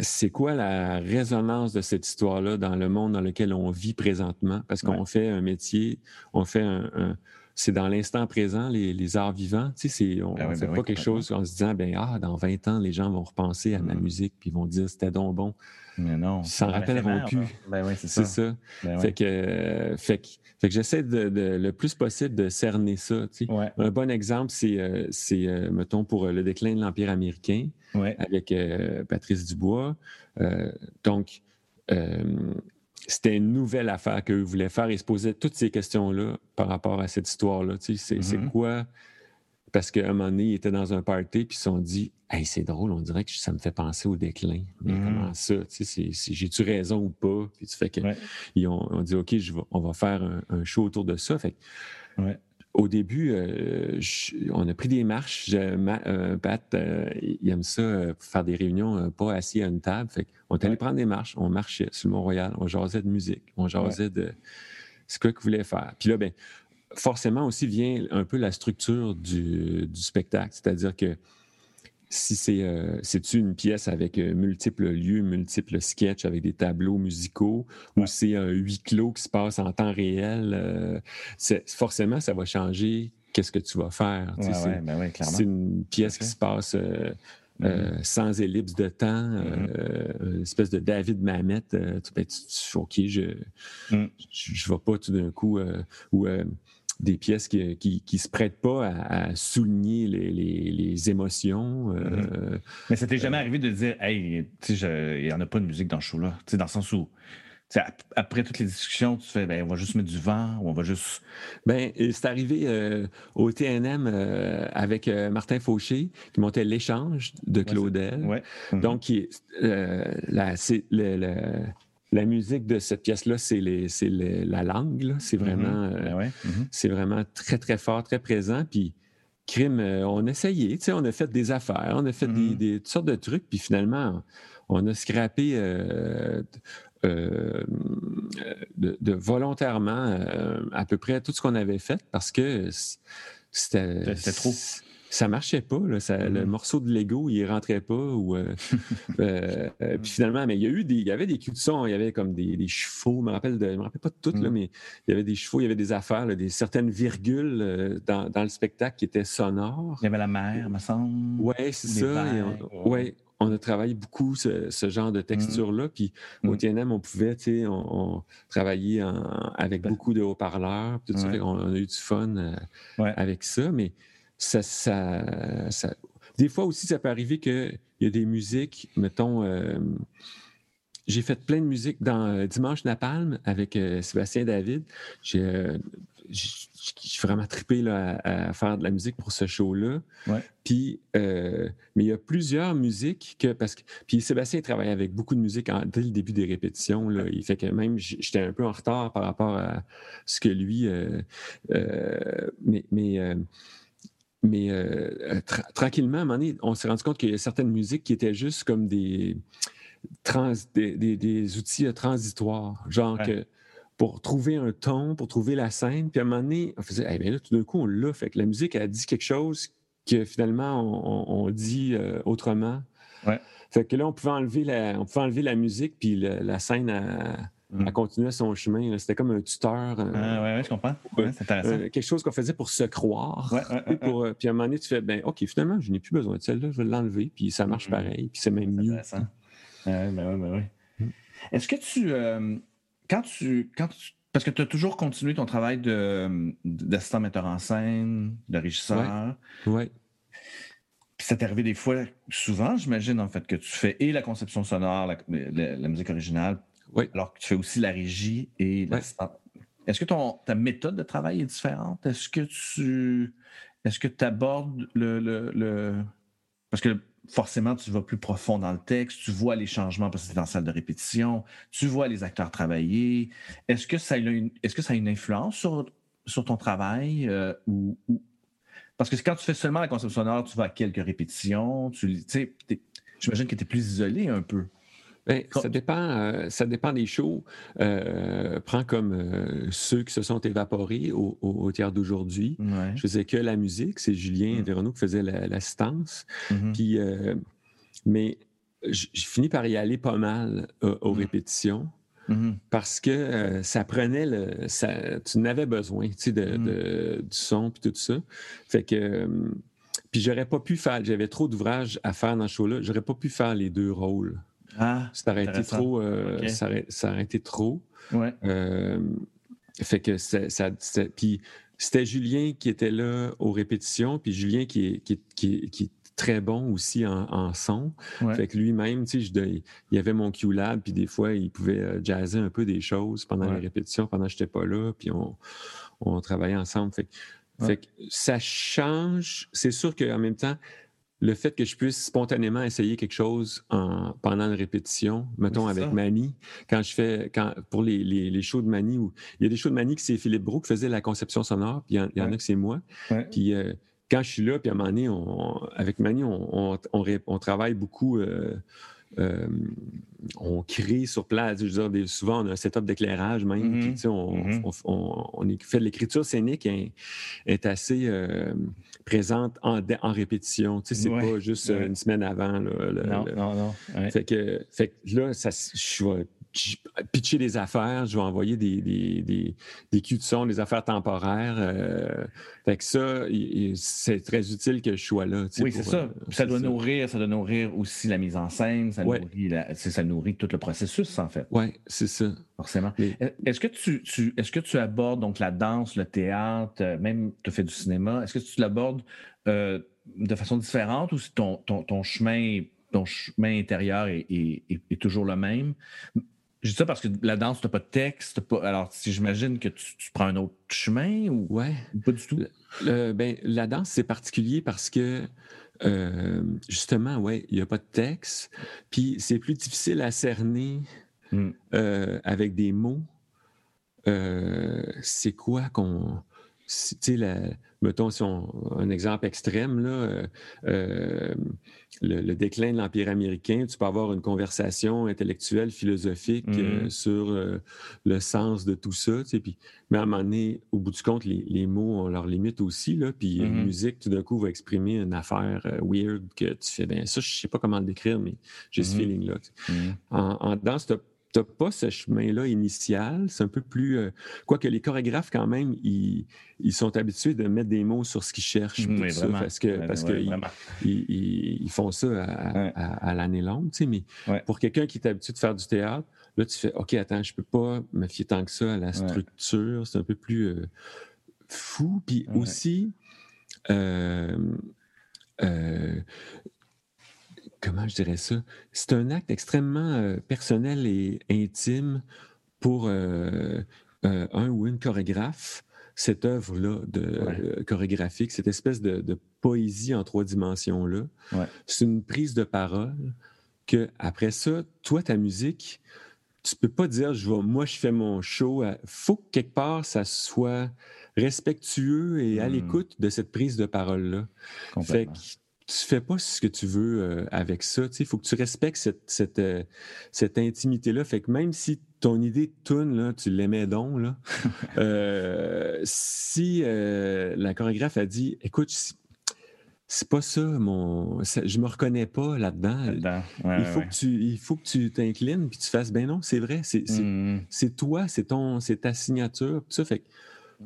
B: c'est quoi la résonance de cette histoire-là dans le monde dans lequel on vit présentement? Parce qu'on fait un métier, on fait un c'est dans l'instant présent, les, arts vivants. Tu sais, on ne ben fait ben pas quelque chose en se disant, ben ah, dans 20 ans, les gens vont repenser à ma mm. musique puis vont dire c'était donc bon.
A: Mais non.
B: Ils s'en rappelleront plus.
A: Ben oui, c'est ça.
B: ça. fait, que, fait, que, j'essaie de, le plus possible de cerner ça. Tu sais. Un bon exemple, c'est, euh, euh, mettons, pour euh, le déclin de l'Empire américain avec Patrice Dubois. donc, c'était une nouvelle affaire qu'eux voulaient faire. Ils se posaient toutes ces questions-là par rapport à cette histoire-là. c'est, mm-hmm. quoi? Parce qu'à un moment donné, ils étaient dans un party, puis ils se sont dit Hey, c'est drôle, on dirait que ça me fait penser au déclin. Mais mm-hmm. comment ça? j'ai-tu raison ou pas? Puis tu fais que, ils ont, dit OK, on va faire un, show autour de ça. Fait au début, on a pris des marches. Pat, il aime ça, faire des réunions pas assis à une table. Fait on est allé prendre des marches. On marchait sur le Mont-Royal. On jasait de musique. On jasait de ce que vous voulez faire. Puis là, ben, forcément aussi vient un peu la structure du, spectacle. C'est-à-dire que si c'est euh, une pièce avec euh, multiples lieux, multiples sketchs avec des tableaux musicaux, ou c'est un huis clos qui se passe en temps réel, euh, forcément, ça va changer qu'est-ce que tu vas faire.
A: Ben
B: c'est une pièce qui se passe mm-hmm. sans ellipse de temps, mm-hmm. une espèce de David Mamet. tu, ben, tu, OK, je ne mm. vais pas tout d'un coup des pièces qui ne se prêtent pas à, souligner les, émotions. Euh,
A: mm-hmm. Mais ça t'est jamais euh, arrivé de dire, hey, il n'y en a pas de musique dans le show-là, dans le sens où. après toutes les discussions, tu fais, ben, on va juste mettre du vent ou on va juste.
B: Ben, c'est arrivé euh, au TNM avec Martin Fauché qui montait l'échange de Claudel.
A: Ouais,
B: Donc, qui, la, c'est le la musique de cette pièce-là, c'est la langue. C'est mm-hmm. vraiment, euh,
A: ben mm-hmm.
B: c'est vraiment très, très fort, très présent. Puis, crime, euh, on a essayé, on a fait des affaires, on a fait des, mm-hmm. toutes sortes de trucs, puis finalement, on a scrappé euh, de, volontairement à peu près tout ce qu'on avait fait parce que. C'était
A: trop
B: ça marchait pas. Le mm-hmm. morceau de Lego, il rentrait pas. Ou, euh, euh, euh, puis finalement, mais il y a eu des, il y avait des cues de son, il y avait comme des, chevaux. Je me rappelle, me rappelle pas de tout, là, mm. mais il y avait des chevaux, il y avait des affaires, des certaines virgules dans, le spectacle qui étaient sonores.
A: Il y avait la mer, me semble.
B: Oui, c'est ça. On, ouais. on a travaillé beaucoup ce, genre de texture-là. Mm. Puis au mm. TNM, on pouvait, tu sais, on, travaillait avec beaucoup de haut-parleurs. On, a eu du fun avec ça. Mais ça, ça, Des fois aussi, ça peut arriver qu'il y a des musiques, mettons, euh, j'ai fait plein de musique dans euh, Dimanche Napalm avec euh, Sébastien David. J'ai vraiment trippé là, à, faire de la musique pour ce show-là. Puis, mais il y a plusieurs musiques que parce que puis Sébastien travaille avec beaucoup de musique dès le début des répétitions. Là, il fait que même j'étais un peu en retard par rapport à ce que lui. mais mais mais euh, euh, tranquillement, à un moment donné, on s'est rendu compte qu'il y a certaines musiques qui étaient juste comme des, des, outils euh, transitoires. Genre que pour trouver un ton, pour trouver la scène, puis à un moment donné, on faisait, eh bien là, tout d'un coup, on l'a. Fait que la musique a dit quelque chose que finalement, on, dit autrement. Fait que là, on pouvait enlever la, on pouvait enlever la musique, puis la scène a Mm. Elle continuait son chemin. C'était comme un tuteur.
A: Euh, ah, ouais, je comprends. c'est intéressant. Euh,
B: quelque chose qu'on faisait pour se croire. pour, euh, puis à un moment donné, tu fais, ben, OK, finalement, je n'ai plus besoin de celle-là, je vais l'enlever, puis ça marche mm. pareil, puis c'est même mieux.
A: Intéressant. ben oui, ben oui. Mm. Est-ce que tu, quand tu, quand parce que tu as toujours continué ton travail d'assistant metteur en scène, de régisseur.
B: Oui. Ouais.
A: Puis ça t'est arrivé des fois, souvent, j'imagine, en fait, que tu fais et la conception sonore, la musique originale,
B: oui.
A: Alors que tu fais aussi la régie et l'assistant. Est-ce que ton, ta méthode de travail est différente? Est-ce que tu est-ce que tu abordes le, le, Parce que forcément, tu vas plus profond dans le texte, tu vois les changements parce que c'est en salle de répétition, tu vois les acteurs travailler. Est-ce que ça a une, est-ce que ça a une influence sur, sur ton travail euh, ou, Parce que quand tu fais seulement la conception sonore, tu vas à quelques répétitions, tu sais, j'imagine que tu es plus isolé un peu.
B: Ben, ça, dépend, euh, ça dépend des shows. Euh, prends comme euh, ceux qui se sont évaporés au, au, tiers d'aujourd'hui. Je faisais que la musique. C'est Julien mmh. qui faisait l'assistance. Mm-hmm. Puis, mais j'ai fini par y aller pas mal aux mmh. répétitions. Mm-hmm. Parce que ça prenait le. Ça, tu n'avais besoin de, mmh. de, du son et tout ça. Fait que. Puis j'aurais pas pu faire. J'avais trop d'ouvrages à faire dans ce show-là. J'aurais pas pu faire les deux rôles.
A: Ah,
B: ça aurait été trop. Euh, ça, aurait, été trop.
A: Ouais.
B: Euh, fait que ça. Puis c'était Julien qui était là aux répétitions, puis Julien qui est, qui, qui, très bon aussi en, son. Fait que lui-même, tu sais, il y avait mon Q-Lab, puis des fois, il pouvait euh, jazzer un peu des choses pendant les répétitions, pendant que je n'étais pas là, puis on, on travaillait ensemble. Fait, fait que ça change. C'est sûr qu'en même temps, le fait que je puisse spontanément essayer quelque chose en, pendant une répétition, mettons avec Mani, quand je fais, quand, pour les, les, shows de Mani, où, il y a des shows de Mani que c'est Philippe Brou qui faisait la conception sonore, puis il y, en, a que c'est moi. Puis euh, quand je suis là, puis à un moment donné, on, avec Mani, on, on, travaille beaucoup. Euh, euh, on crée sur place. Je veux dire, souvent, on a un setup d'éclairage même. Mm-hmm. Mm-hmm. on, fait l'écriture scénique est, est assez euh, présente en, en répétition. Tu sais, c'est pas juste une semaine avant.
A: non, non, non,
B: Fait, que, fait là, ça, je vais pitcher des affaires, je vais envoyer des, des, des, des cues de son, des affaires temporaires. Euh, fait que ça, c'est très utile que je sois là.
A: Oui, c'est ça. Euh, ça doit nourrir, ça doit nourrir aussi la mise en scène, ça, nourrit, ça nourrit tout le processus, en fait.
B: Oui, c'est ça.
A: Forcément. Est-ce que tu, est-ce que tu abordes donc la danse, le théâtre, euh, même tu fais du cinéma, est-ce que tu l'abordes de façon différente ou si ton, ton, ton chemin ton chemin intérieur est, est, toujours le même? Je dis ça parce que la danse, tu n'as pas de texte. Pas... Alors, si j'imagine que tu, prends un autre chemin ou
B: ouais.
A: pas du tout?
B: ben, la danse, c'est particulier parce que euh, justement, ouais, il n'y a pas de texte. Puis c'est plus difficile à cerner hmm. euh, avec des mots. Euh, c'est quoi qu'on. Tu sais, mettons, si on, un exemple extrême, là, le, déclin de l'Empire américain, tu peux avoir une conversation intellectuelle, philosophique euh, mm-hmm. sur euh, le sens de tout ça. Tu sais, puis, mais à un moment donné, au bout du compte, les, mots ont leurs limites aussi. Là, puis une mm-hmm. musique, tout d'un coup, va exprimer une affaire euh, weird que tu fais, ben ça, je sais pas comment le décrire, mais j'ai ce mm-hmm. feeling-là. En, en danse, tu n'as pas ce chemin-là initial. C'est un peu plus. Euh, quoique les chorégraphes, quand même, ils, sont habitués de mettre des mots sur ce qu'ils cherchent. parce que parce ils, font ça à, l'année longue. Tu sais, mais pour quelqu'un qui est habitué de faire du théâtre, là, tu fais OK, attends, je peux pas me fier tant que ça à la structure. C'est un peu plus euh, fou. Puis aussi. Euh, comment je dirais ça? C'est un acte extrêmement euh, personnel et intime pour euh, euh, un ou une chorégraphe, cette œuvre-là de chorégraphique, cette espèce de, poésie en trois dimensions-là. C'est une prise de parole que, après ça, toi, ta musique, tu peux pas dire, je vais, moi, je fais mon show. Il faut que quelque part, ça soit respectueux et à hmm. l'écoute de cette prise de parole-là. Fait tu fais pas ce que tu veux euh, avec ça. Il faut que tu respectes cette, cette, euh, cette intimité-là. Fait que même si ton idée de tune, là, tu l'aimais donc, là, euh, si la chorégraphe a dit Écoute, c'est pas ça, mon. je me reconnais pas là-dedans. il, faut Que tu, il faut que tu t'inclines puis tu fasses ben non, c'est vrai, c'est mmh. toi, c'est ton c'est ta signature. Ça fait que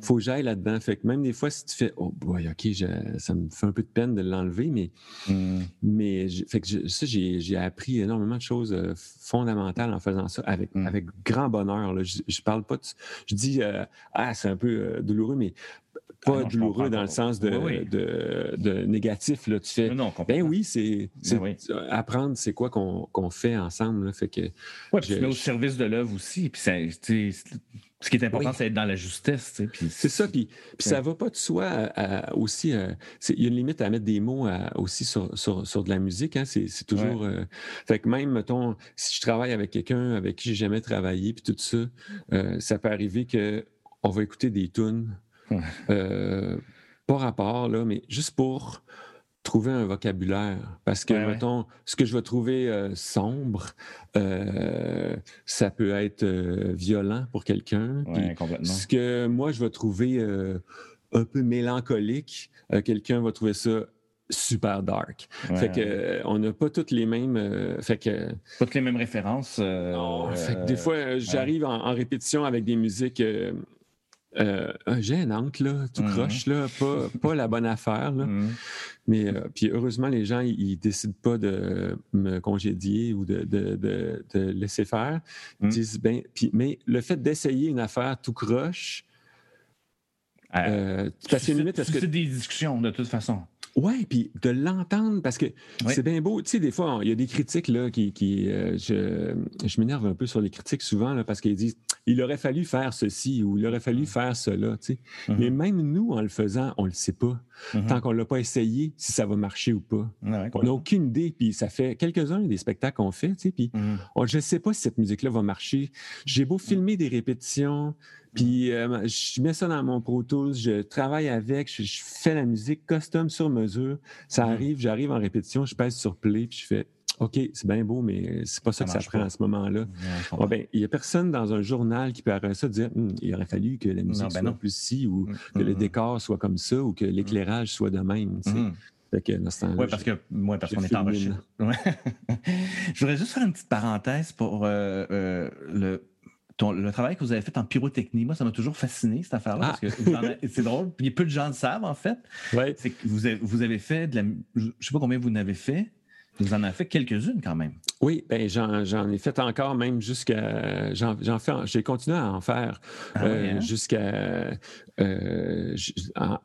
B: faut que j'aille là-dedans. Fait que même des fois, si tu fais Oh boy, OK, ça me fait un peu de peine de l'enlever, mais, mm. mais fait que ça, j'ai appris énormément de choses euh, fondamentales en faisant ça avec, mm. avec grand bonheur. Je, je, parle pas de, Je dis euh, Ah, c'est un peu euh, douloureux, mais pas ah douloureux dans le sens de, de, négatif. Là. Tu fais, ben oui, c'est ben apprendre c'est quoi qu'on fait ensemble. Là. Fait que,
A: ouais, tu mets au service de l'œuvre aussi. Puis ce qui est important, c'est d'être dans la justesse.
B: C'est ça. Puis, puis ça va pas de soi aussi. Euh, il y a une limite à mettre des mots aussi sur, sur, de la musique. Hein, c'est toujours. Euh, fait que même, mettons, si je travaille avec quelqu'un avec qui j'ai jamais travaillé, puis tout ça, euh, ça peut arriver qu'on va écouter des tunes pas rapport, là, mais juste pour trouver un vocabulaire. Parce que, mettons, ce que je vais trouver euh, sombre, euh, ça peut être violent pour quelqu'un. ce que moi, je vais trouver un peu mélancolique, quelqu'un va trouver ça super dark. fait que on n'a pas toutes les mêmes. fait que pas
A: toutes les mêmes références.
B: des fois, j'arrive en, répétition avec des musiques euh, gênante, là, tout mhm. croche, là, pas, pas, la bonne affaire. Là. Mhm. Mais euh, puis heureusement, les gens, ils, décident pas de me congédier ou de, de, de, laisser faire. Ils mhm. disent, ben, puis, mais le fait d'essayer une affaire tout croche,
A: euh, c'est limite parce que. C'est des discussions, de toute façon.
B: Oui, puis de l'entendre, parce que c'est bien beau. Tu sais, des fois, il y a des critiques là, qui. qui euh, je, je m'énerve un peu sur les critiques souvent là, parce qu'ils disent il aurait fallu faire ceci ou il aurait fallu faire cela. Tu sais. Mm-hmm. Mais même nous, en le faisant, on ne le sait pas. Mm-hmm. Tant qu'on ne l'a pas essayé, si ça va marcher ou pas. on n'a aucune idée. Puis ça fait quelques-uns des spectacles qu'on fait. Tu sais, puis mm-hmm. je ne sais pas si cette musique-là va marcher. J'ai beau filmer des répétitions, puis euh, je mets ça dans mon Pro Tools, je travaille avec, je, fais la musique custom sur mesure. Ça arrive, j'arrive en répétition, je pèse sur play, puis je fais OK, c'est bien beau, mais c'est pas ça, que ça prend à ce moment-là. Ben, il n'y a personne dans un journal qui peut arrêter ça de dire hum, il aurait fallu que la musique ben soit plus ci ou hum, que le hum, décor soit comme ça ou que l'éclairage soit de même.
A: oui, parce que moi, parce qu'on est en recherche. Je voudrais juste faire une petite parenthèse pour euh, euh, le le travail que vous avez fait en pyrotechnie, moi, ça m'a toujours fasciné, cette affaire-là, parce que ah. c'est drôle. Puis peu de gens le savent, en fait. C'est que vous avez, vous avez, fait de la. Je ne sais pas combien vous en avez fait. Vous en avez fait quelques-unes quand même.
B: Oui, ben j'en ai fait encore même jusqu'à. J'en fais. J'ai continué à en faire ah euh, hein? jusqu'à. Euh,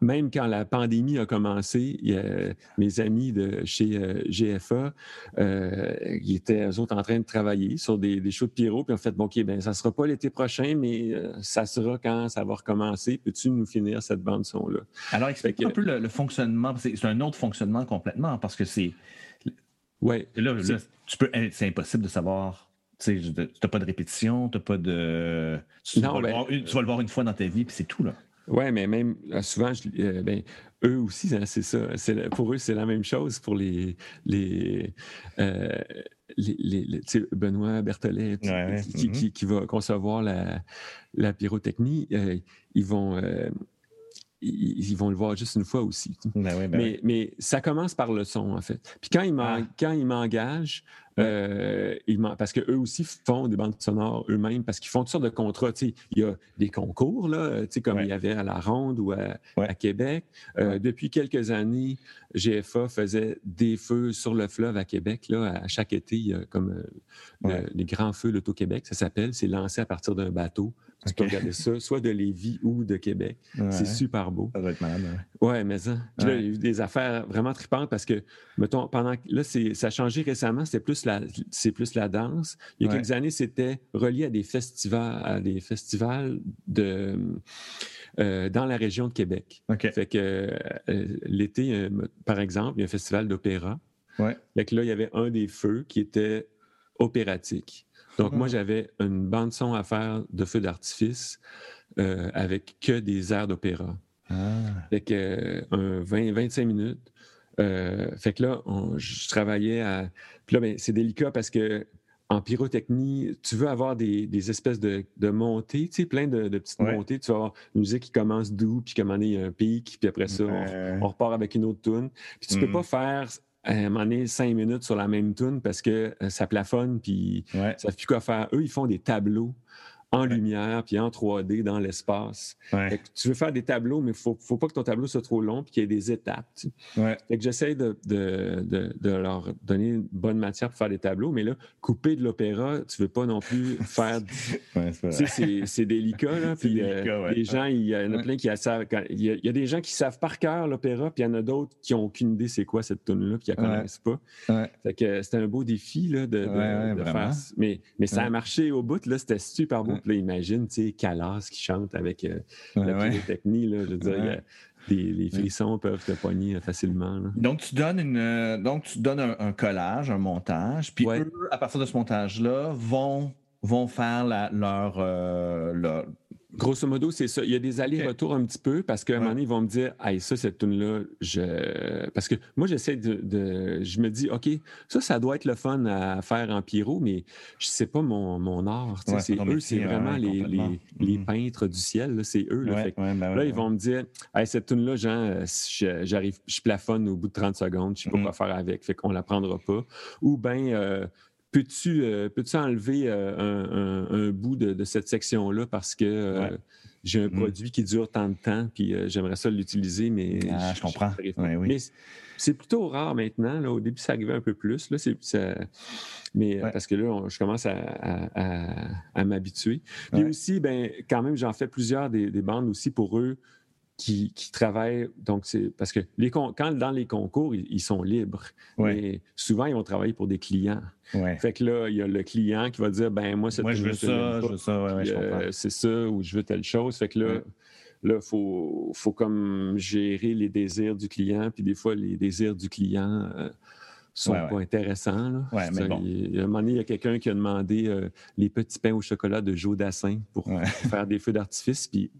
B: même quand la pandémie a commencé, il y a mes amis de chez euh, GFA, ils étaient eux autres en train de travailler sur des, des shows de pyro, puis en fait, bon, OK, ben ça sera pas l'été prochain, mais ça sera quand ça va recommencer. Peux-tu nous finir cette bande-son-là?
A: Alors, explique un peu le, le fonctionnement. C'est un autre fonctionnement complètement parce que c'est
B: oui.
A: Là, eh, c'est impossible de savoir. Tu n'as pas de répétition, tu pas de. Tu, vas ben, tu, vas le voir une fois dans ta vie, puis c'est tout. là.
B: Oui, mais même euh, souvent, euh, ben, eux aussi, hein, c'est ça. Pour eux, c'est la même chose pour les. les, euh, les, Benoît Berthollet, mm-hmm. qui, va concevoir la, la pyrotechnie, ils vont ils, vont le voir juste une fois aussi. Ben ben mais, ça commence par le son, en fait. Puis quand ils ah. m'engagent, euh, parce qu'eux aussi font des bandes sonores eux-mêmes, parce qu'ils font toutes sortes de contrats. il y a des concours, là, comme il y avait à La Ronde ou à, Québec. Euh, depuis quelques années, GFA faisait des feux sur le fleuve à Québec. Là, à chaque été, il y a comme euh, les grands feux, l'Auto-Québec, ça s'appelle. C'est lancé à partir d'un bateau. Tu peux regarder ça, soit de Lévis ou de Québec. C'est super beau.
A: Ça doit être malade.
B: Ouais, mais ça. il y a eu des affaires vraiment tripantes parce que, mettons, pendant là, ça a changé récemment, c'est plus la, c'est plus la danse. Il y a quelques années, c'était relié à des festivals, à des festivals de, euh, dans la région de Québec. Fait que euh, l'été, euh, par exemple, il y a un festival d'opéra.
A: Ouais.
B: Fait que là, il y avait un des feux qui était opératique. Donc, moi, j'avais une bande-son à faire de feux d'artifice euh, avec que des airs d'opéra. Ah. Fait que un 20, 25 minutes. Euh, fait que là, je travaillais à. Puis là, ben, c'est délicat parce que en pyrotechnie, tu veux avoir des, espèces de, montées, tu sais, plein de, petites montées. Tu vas avoir une musique qui commence doux, puis comme il y a un pic, puis après ça, on, repart avec une autre tune. Puis tu peux mm. pas faire à un moment donné, cinq minutes sur la même tune parce que euh, ça plafonne, puis ça ne fait plus quoi faire. Eux, ils font des tableaux en lumière puis en 3D dans l'espace. Tu veux faire des tableaux, mais il ne faut, pas que ton tableau soit trop long puis qu'il y ait des étapes. Fait que j'essaie de, leur donner une bonne matière pour faire des tableaux, mais là, couper de l'opéra, tu ne veux pas non plus faire. c'est délicat. Là, puis, euh, les gens, il y en a plein qui savent. Il y, a des gens qui savent par cœur l'opéra, puis il y en a d'autres qui n'ont aucune idée c'est quoi cette tune là puis qui ne la connaissent pas. Fait que c'était un beau défi là, de, faire. Mais, mais ça a marché au bout, là, c'était super beau là, imagine, tu sais, Calas qui chante avec euh, la pyrotechnie, là, je veux dire, les frissons peuvent te poigner facilement.
A: Donc, tu donnes, une, euh, donc, tu donnes un, collage, un montage, puis eux, à partir de ce montage-là, vont, vont faire leur, euh, leur,
B: Grosso modo, c'est ça. Il y a des allers-retours un petit peu parce qu'à un moment donné, ils vont me dire Hey, ça, cette tune-là, je. Parce que moi, j'essaie de, Je me dis OK, ça, ça doit être le fun à faire en pyro, mais je sais pas mon, mon art. c'est eux, c'est vraiment les, les, les, mm-hmm. peintres du ciel. C'est eux. Là, ben là ils vont me dire Hey, cette tune-là, Jean, j'arrive, je plafonne au bout de 30 secondes, je sais pas quoi faire avec, fait qu'on la prendra pas. Ou bien. Euh, Peux-tu euh, peux enlever euh, un, bout de, cette section-là parce que euh, j'ai un mm. produit qui dure tant de temps, puis j'aimerais ça l'utiliser, mais.
A: Ah, je comprends.
B: Mais c'est plutôt rare maintenant. Là. Au début, ça arrivait un peu plus. Là, Mais parce que là, je commence à, m'habituer. Puis aussi, ben, quand même, j'en fais plusieurs des, bandes aussi pour eux qui, travaillent. Donc, c'est parce que les quand dans les concours, ils, sont libres. Mais souvent, ils vont travailler pour des clients. Fait que là, il y a le client qui va dire ben moi,
A: moi je veux ça, je veux ça,
B: euh, c'est ça, ou je veux telle chose. Fait que là, il faut, faut comme gérer les désirs du client, puis des fois, les désirs du client. Euh, sont pas intéressants. Là.
A: mais bon.
B: il, à un moment donné, il y a quelqu'un qui a demandé euh, les petits pains au chocolat de Joe Dassin pour faire des feux d'artifice. Puis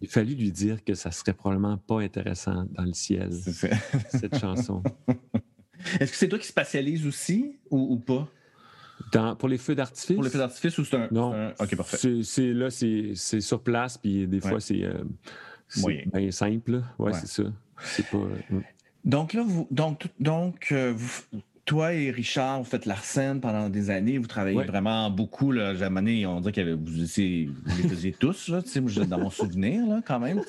B: il fallu lui dire que ça serait probablement pas intéressant dans le ciel, cette chanson.
A: Est-ce que c'est toi qui spatialise aussi ou, pas?
B: pour les feux d'artifice?
A: Pour les feux d'artifice ou c'est un.
B: Non.
A: OK, parfait.
B: C'est, là, c'est, sur place, puis des fois, c'est, euh, bien simple. Ouais, c'est ça. C'est pas.
A: Euh, donc là, vous, donc, donc euh, vous, toi et Richard, vous faites l'arsène pendant des années, vous travaillez vraiment beaucoup. Là, on dirait que vous, vous les faisiez tous, là, dans mon souvenir, là, quand même.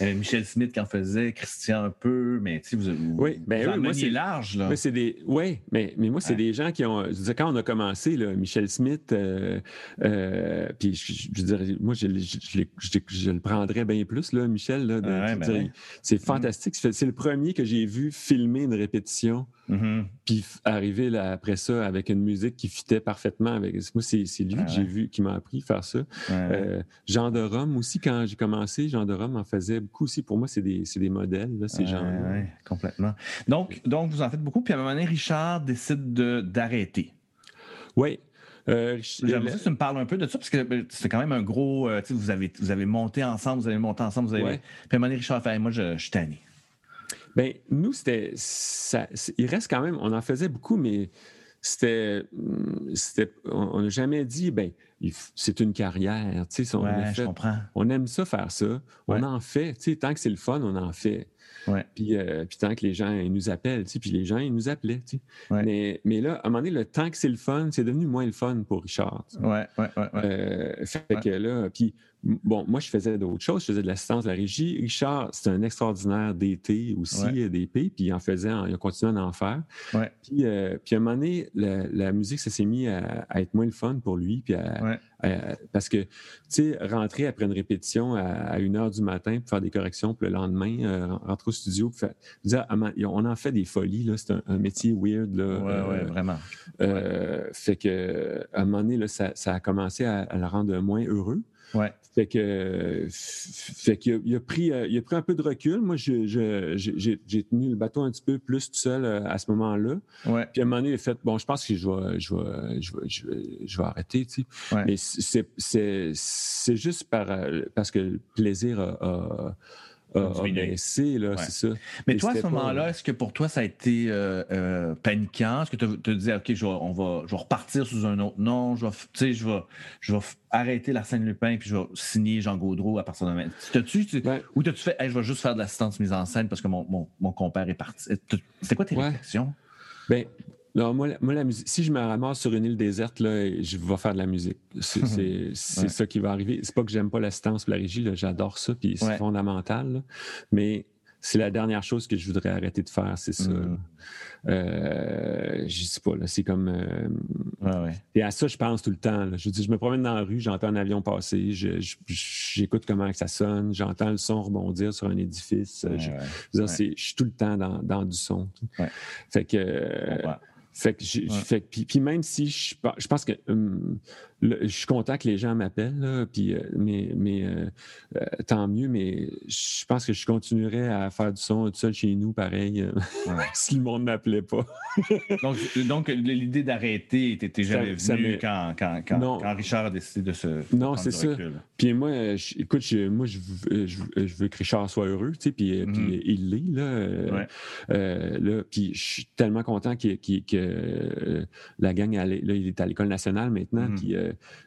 A: Euh, Michel Smith qui en faisait, Christian un peu, mais vous, vous,
B: oui, ben
A: moi, c'est large. Là.
B: c'est des, oui, mais, mais moi, c'est des gens qui ont. Je quand on a commencé, là, Michel Smith, euh, euh, puis je, dirais, moi, je, le prendrais bien plus, là, Michel. Là, ben c'est mm-hmm. fantastique. C'est le premier que j'ai vu filmer une répétition. Mm-hmm. Puis arriver là, après ça avec une musique qui fitait parfaitement avec. Moi, c'est lui que j'ai vu qui m'a appris à faire ça. Jean de Rome aussi, quand j'ai commencé, Jean de Rome en faisait beaucoup aussi. Pour moi, c'est des, des, modèles, là, ces
A: Oui, complètement. Donc, donc, vous en faites beaucoup. Puis à un moment donné, Richard décide d'arrêter.
B: Oui.
A: Euh, J'aimerais que tu me parles un peu de ça, parce que ben, c'est quand même un gros. Euh, vous, avez, vous avez monté ensemble, vous avez monté ensemble, vous avez. Puis à un moment donné, Richard fait Moi, je, je suis tanné.
B: Bien, nous, c'était. Il reste quand même. On en faisait beaucoup, mais c'était. On n'a jamais dit, ben c'est une carrière.
A: On, je comprends.
B: on aime ça faire ça. On en fait. Tant que c'est le fun, on en fait. Puis, euh, puis, tant que les gens ils nous appellent, puis les gens, ils nous appelaient. Mais, mais là, à un moment donné, le temps que c'est le fun, c'est devenu moins le fun pour Richard.
A: Ouais, ouais, ouais.
B: Euh, fait que là, puis bon, moi, je faisais d'autres choses. Je faisais de l'assistance de la régie. Richard, c'est un extraordinaire DT aussi, ouais. DP, puis il en faisait, il a continué à en faire. Puis, euh, puis à un moment donné, la, musique, ça s'est mis à, être moins le fun pour lui, puis parce que, tu sais, rentrer après une répétition à, une heure du matin pour faire des corrections, puis le lendemain, euh, rentrer au studio, puis dire, ah, on en fait des folies, là, c'est un, métier weird, là.
A: Ouais,
B: euh,
A: vraiment.
B: fait que, à un moment donné, là, ça, ça a commencé à, à le rendre moins heureux.
A: Ouais.
B: Fait que, fait qu'il a, il a, pris, euh, il a pris un peu de recul. Moi, j'ai tenu le bateau un petit peu plus tout seul euh, à ce moment-là.
A: Ouais.
B: Puis à un moment donné, il a fait bon, je pense que je vais, je vais, je vais, je vais, je vais arrêter. Tu sais.
A: Ouais.
B: Mais c'est juste par, euh, parce que le plaisir a ah, c'est ça.
A: Mais toi, à ce moment-là, est-ce que pour toi, ça a été euh, euh, paniquant? Est-ce que tu te disais, OK, je vais, on va, je vais repartir sous un autre nom, je vais, je vais, je vais arrêter Larsen Lupin puis je vais signer Jean Gaudreau à partir de maintenant? -tu, tu, Ou t'as-tu fait, je vais juste faire de l'assistance mise en scène parce que mon, mon, mon compère est parti? C'était quoi tes réflexions?
B: Ben, non, moi, la musique, si je me ramasse sur une île déserte, là, je vais faire de la musique. C'est ça qui va arriver. C'est pas que j'aime pas l'assistance ou la régie, j'adore ça, puis c'est fondamental. mais c'est la dernière chose que je voudrais arrêter de faire, c'est ça. Mm. Euh, je sais pas, c'est comme.
A: Euh,
B: et à ça, je pense tout le temps. Je dis, je me promène dans la rue, j'entends un avion passer, j'écoute comment ça sonne, j'entends le son rebondir sur un édifice. je, suis tout le temps dans, dans du son. Fait que. Fait que, fait, puis, puis, même si je, je pense que hum, je suis content que les gens m'appellent, puis, euh, mais, mais euh, euh, tant mieux, mais je pense que je continuerai à faire du son tout seul chez nous, pareil, si le monde ne m'appelait pas.
A: donc, donc l'idée d'arrêter était jamais venue quand, quand, quand, Richard a décidé de se.
B: Non, c'est ça. Puis moi, écoute, moi, je, je, veux que Richard soit heureux, tu sais, puis, mm-hmm. il l'est, là. là puis je suis tellement content que la gang, là, il est à l'École nationale maintenant, puis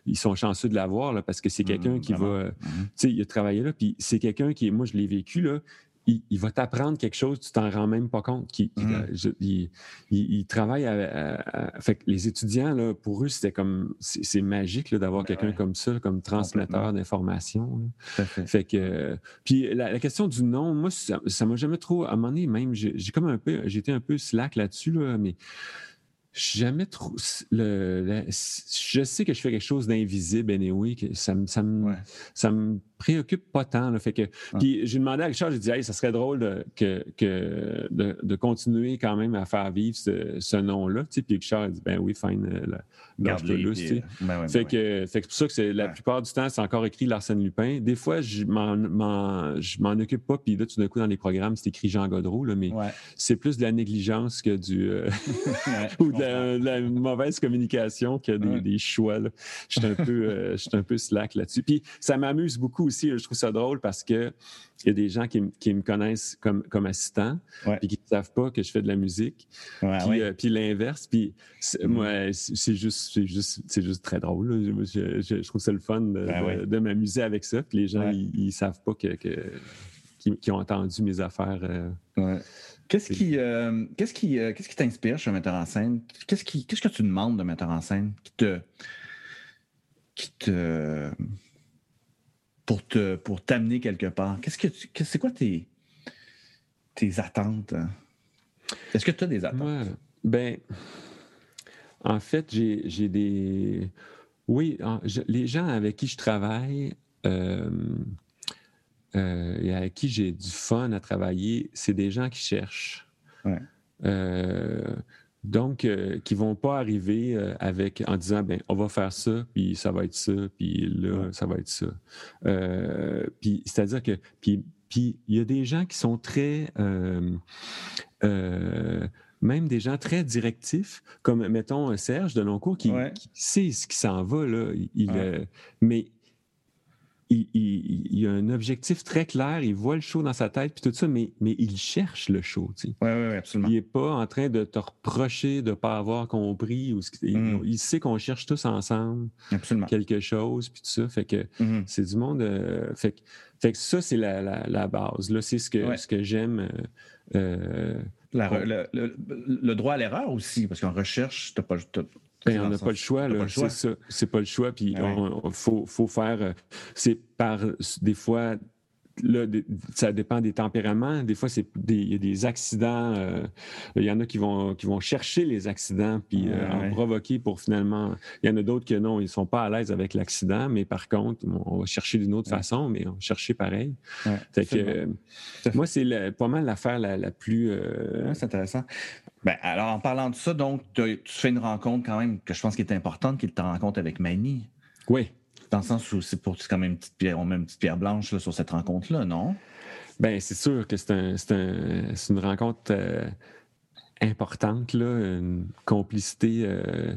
B: ils sont chanceux de l'avoir parce que c'est mmh, quelqu'un qui va. Mmh. Tu sais, il a travaillé là, puis c'est quelqu'un qui, moi, je l'ai vécu, là. Il, va t'apprendre quelque chose, tu t'en rends même pas compte. Mmh. il, travaille à, fait les étudiants, là, pour eux, c'était comme c'est magique d'avoir ben quelqu'un comme ça, comme transmetteur d'informations. Fait que puis la, question du nom, moi, ça m'a jamais trop. À un moment donné, même, j'ai comme un peu, j'étais un peu slack là-dessus, là, mais jamais trop. Le, je sais que je fais quelque chose d'invisible, anyway, que ça me, ça me, ça me préoccupe pas tant. fait que, ah. Puis j'ai demandé à Richard, j'ai dit, hey, ça serait drôle de, que, que de, continuer quand même à faire vivre ce, nom-là. Puis Richard a dit, ben oui, fine, euh, garde le lousse. Euh, ben fait, que, c'est pour ça que la plupart du temps, c'est encore écrit Larsen Lupin. Des fois, je m'en occupe pas, puis là, tout d'un coup, dans les programmes, c'est écrit Jean Godreau, là, mais c'est plus de la négligence que du. Euh, ou de la, mauvaise communication que des, choix. Je suis un, peu, un peu slack là-dessus. Puis ça m'amuse beaucoup aussi. Je trouve ça drôle parce que il y a des gens qui, me connaissent comme, comme assistant et qui ne savent pas que je fais de la musique. Euh, puis, l'inverse. Puis mm. moi, c'est juste, juste, juste très drôle. Je, trouve ça le fun de, ben m'amuser avec ça. Puis les gens, ils ne savent pas que, qui, ont entendu mes affaires.
A: Euh, qu'est-ce qui, euh, qu'est-ce qui, qu'est-ce qui t'inspire chez un metteur en scène? Qu'est-ce, qui, qu'est-ce que tu demandes de metteur en scène qui te, qui te, pour te pour t'amener quelque part? Qu'est-ce que c'est quoi tes, tes attentes? Hein? Est-ce que tu as des attentes?
B: ben, en fait, j'ai des. Oui, les gens avec qui je travaille euh, euh, et avec qui j'ai du fun à travailler, c'est des gens qui cherchent. Ouais. Euh, donc, euh, qui ne vont pas arriver euh, avec en disant ben on va faire ça, puis ça va être ça, puis là, ça va être ça. Euh, puis c'est-à-dire que puis puis il y a des gens qui sont très même des gens très directifs, comme mettons Serge de Loncourt, qui, qui sait ce qui s'en va, là. Il, mais il, il, a un objectif très clair, il voit le show dans sa tête, puis tout ça, mais, mais il cherche le show.
A: Oui, oui, absolument.
B: Il n'est pas en train de te reprocher de ne pas avoir compris. Ou mm. il, sait qu'on cherche tous ensemble quelque chose, puis tout ça. Fait que mm-hmm. c'est du monde. Euh, fait, que, fait, que ça, c'est la, la, base. Là, c'est ce que, ce que j'aime.
A: Euh, euh, le, droit à l'erreur aussi, parce qu'en recherche, tu n'as pas,
B: ben, on n'a pas le choix, C'est ça. C'est pas le choix. Puis il ah faut, faut, faire. Euh, c'est par des fois Là, ça dépend des tempéraments. Des fois, c'est il y a des accidents. Euh, il y en a qui vont, qui vont chercher les accidents puis euh, en provoquer pour finalement. Il y en a d'autres que non, ils ne sont pas à l'aise avec l'accident, mais par contre, on va chercher d'une autre façon, mais on va chercher pareil. que, moi, c'est pas mal l'affaire la, plus.
A: Euh, c'est intéressant. Ben, alors, en parlant de ça, donc, tu fais une rencontre quand même que je pense qui est importante, qui est ta rencontre avec Mani.
B: Oui.
A: Dans le sens où c'est pour quand même une petite pierre, on met une petite pierre blanche sur cette rencontre-là, non?
B: Bien, c'est sûr que c'est une rencontre euh, importante, là, une complicité. Euh,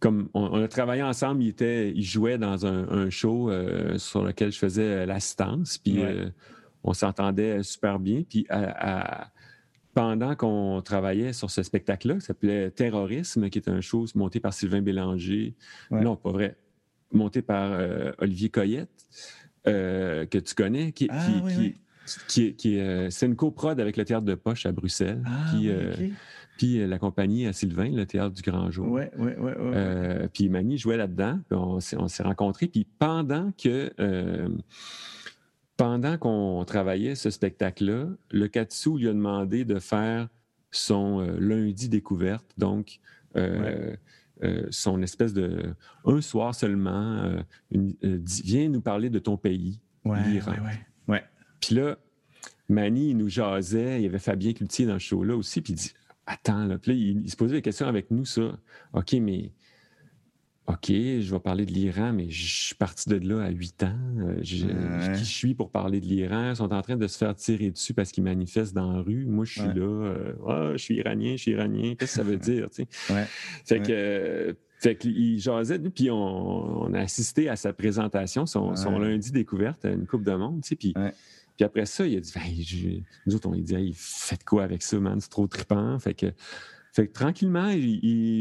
B: comme on, a travaillé ensemble, il, était, il jouait dans un, show euh, sur lequel je faisais l'assistance, puis on s'entendait super bien. Puis pendant qu'on travaillait sur ce spectacle-là, qui s'appelait Terrorisme, qui est un show monté par Sylvain Bélanger. Non, pas vrai monté par euh, Olivier Coyette, euh, que tu connais, qui, ah, qui, qui, euh, c'est une coprode avec le Théâtre de Poche à Bruxelles. Ah, puis, la compagnie à Sylvain, le Théâtre du Grand Jour.
A: Oui, oui, oui.
B: puis Mani jouait là-dedans, puis on, s'est rencontrés. Puis pendant que pendant qu'on travaillait ce spectacle-là, le Katsu lui a demandé de faire son lundi découverte. Donc, euh, son espèce de un soir seulement, euh, euh, viens nous parler de ton pays, l'Iran.
A: Ouais,
B: Puis là, Manny, il nous jasait, il y avait Fabien Cloutier dans le show-là aussi, puis il dit Attends, là, puis il, il, se posait des questions avec nous, ça. OK, mais OK, je vais parler de l'Iran, mais je suis parti de là à 8 ans. Euh, Qui je suis pour parler de l'Iran? Ils sont en train de se faire tirer dessus parce qu'ils manifestent dans la rue. Moi, je suis là. Euh, ah, je suis iranien, je suis iranien. Qu'est-ce que ça veut dire? Tu sais? Fait que. Fait qu'il jasait, puis on, a assisté à sa présentation, son, lundi découverte une Coupe de Monde, tu sais, puis, puis après ça, il a dit, ben, nous autres, on lui dit, hey, faites quoi avec ça, man, c'est trop trippant. Fait que fait que tranquillement,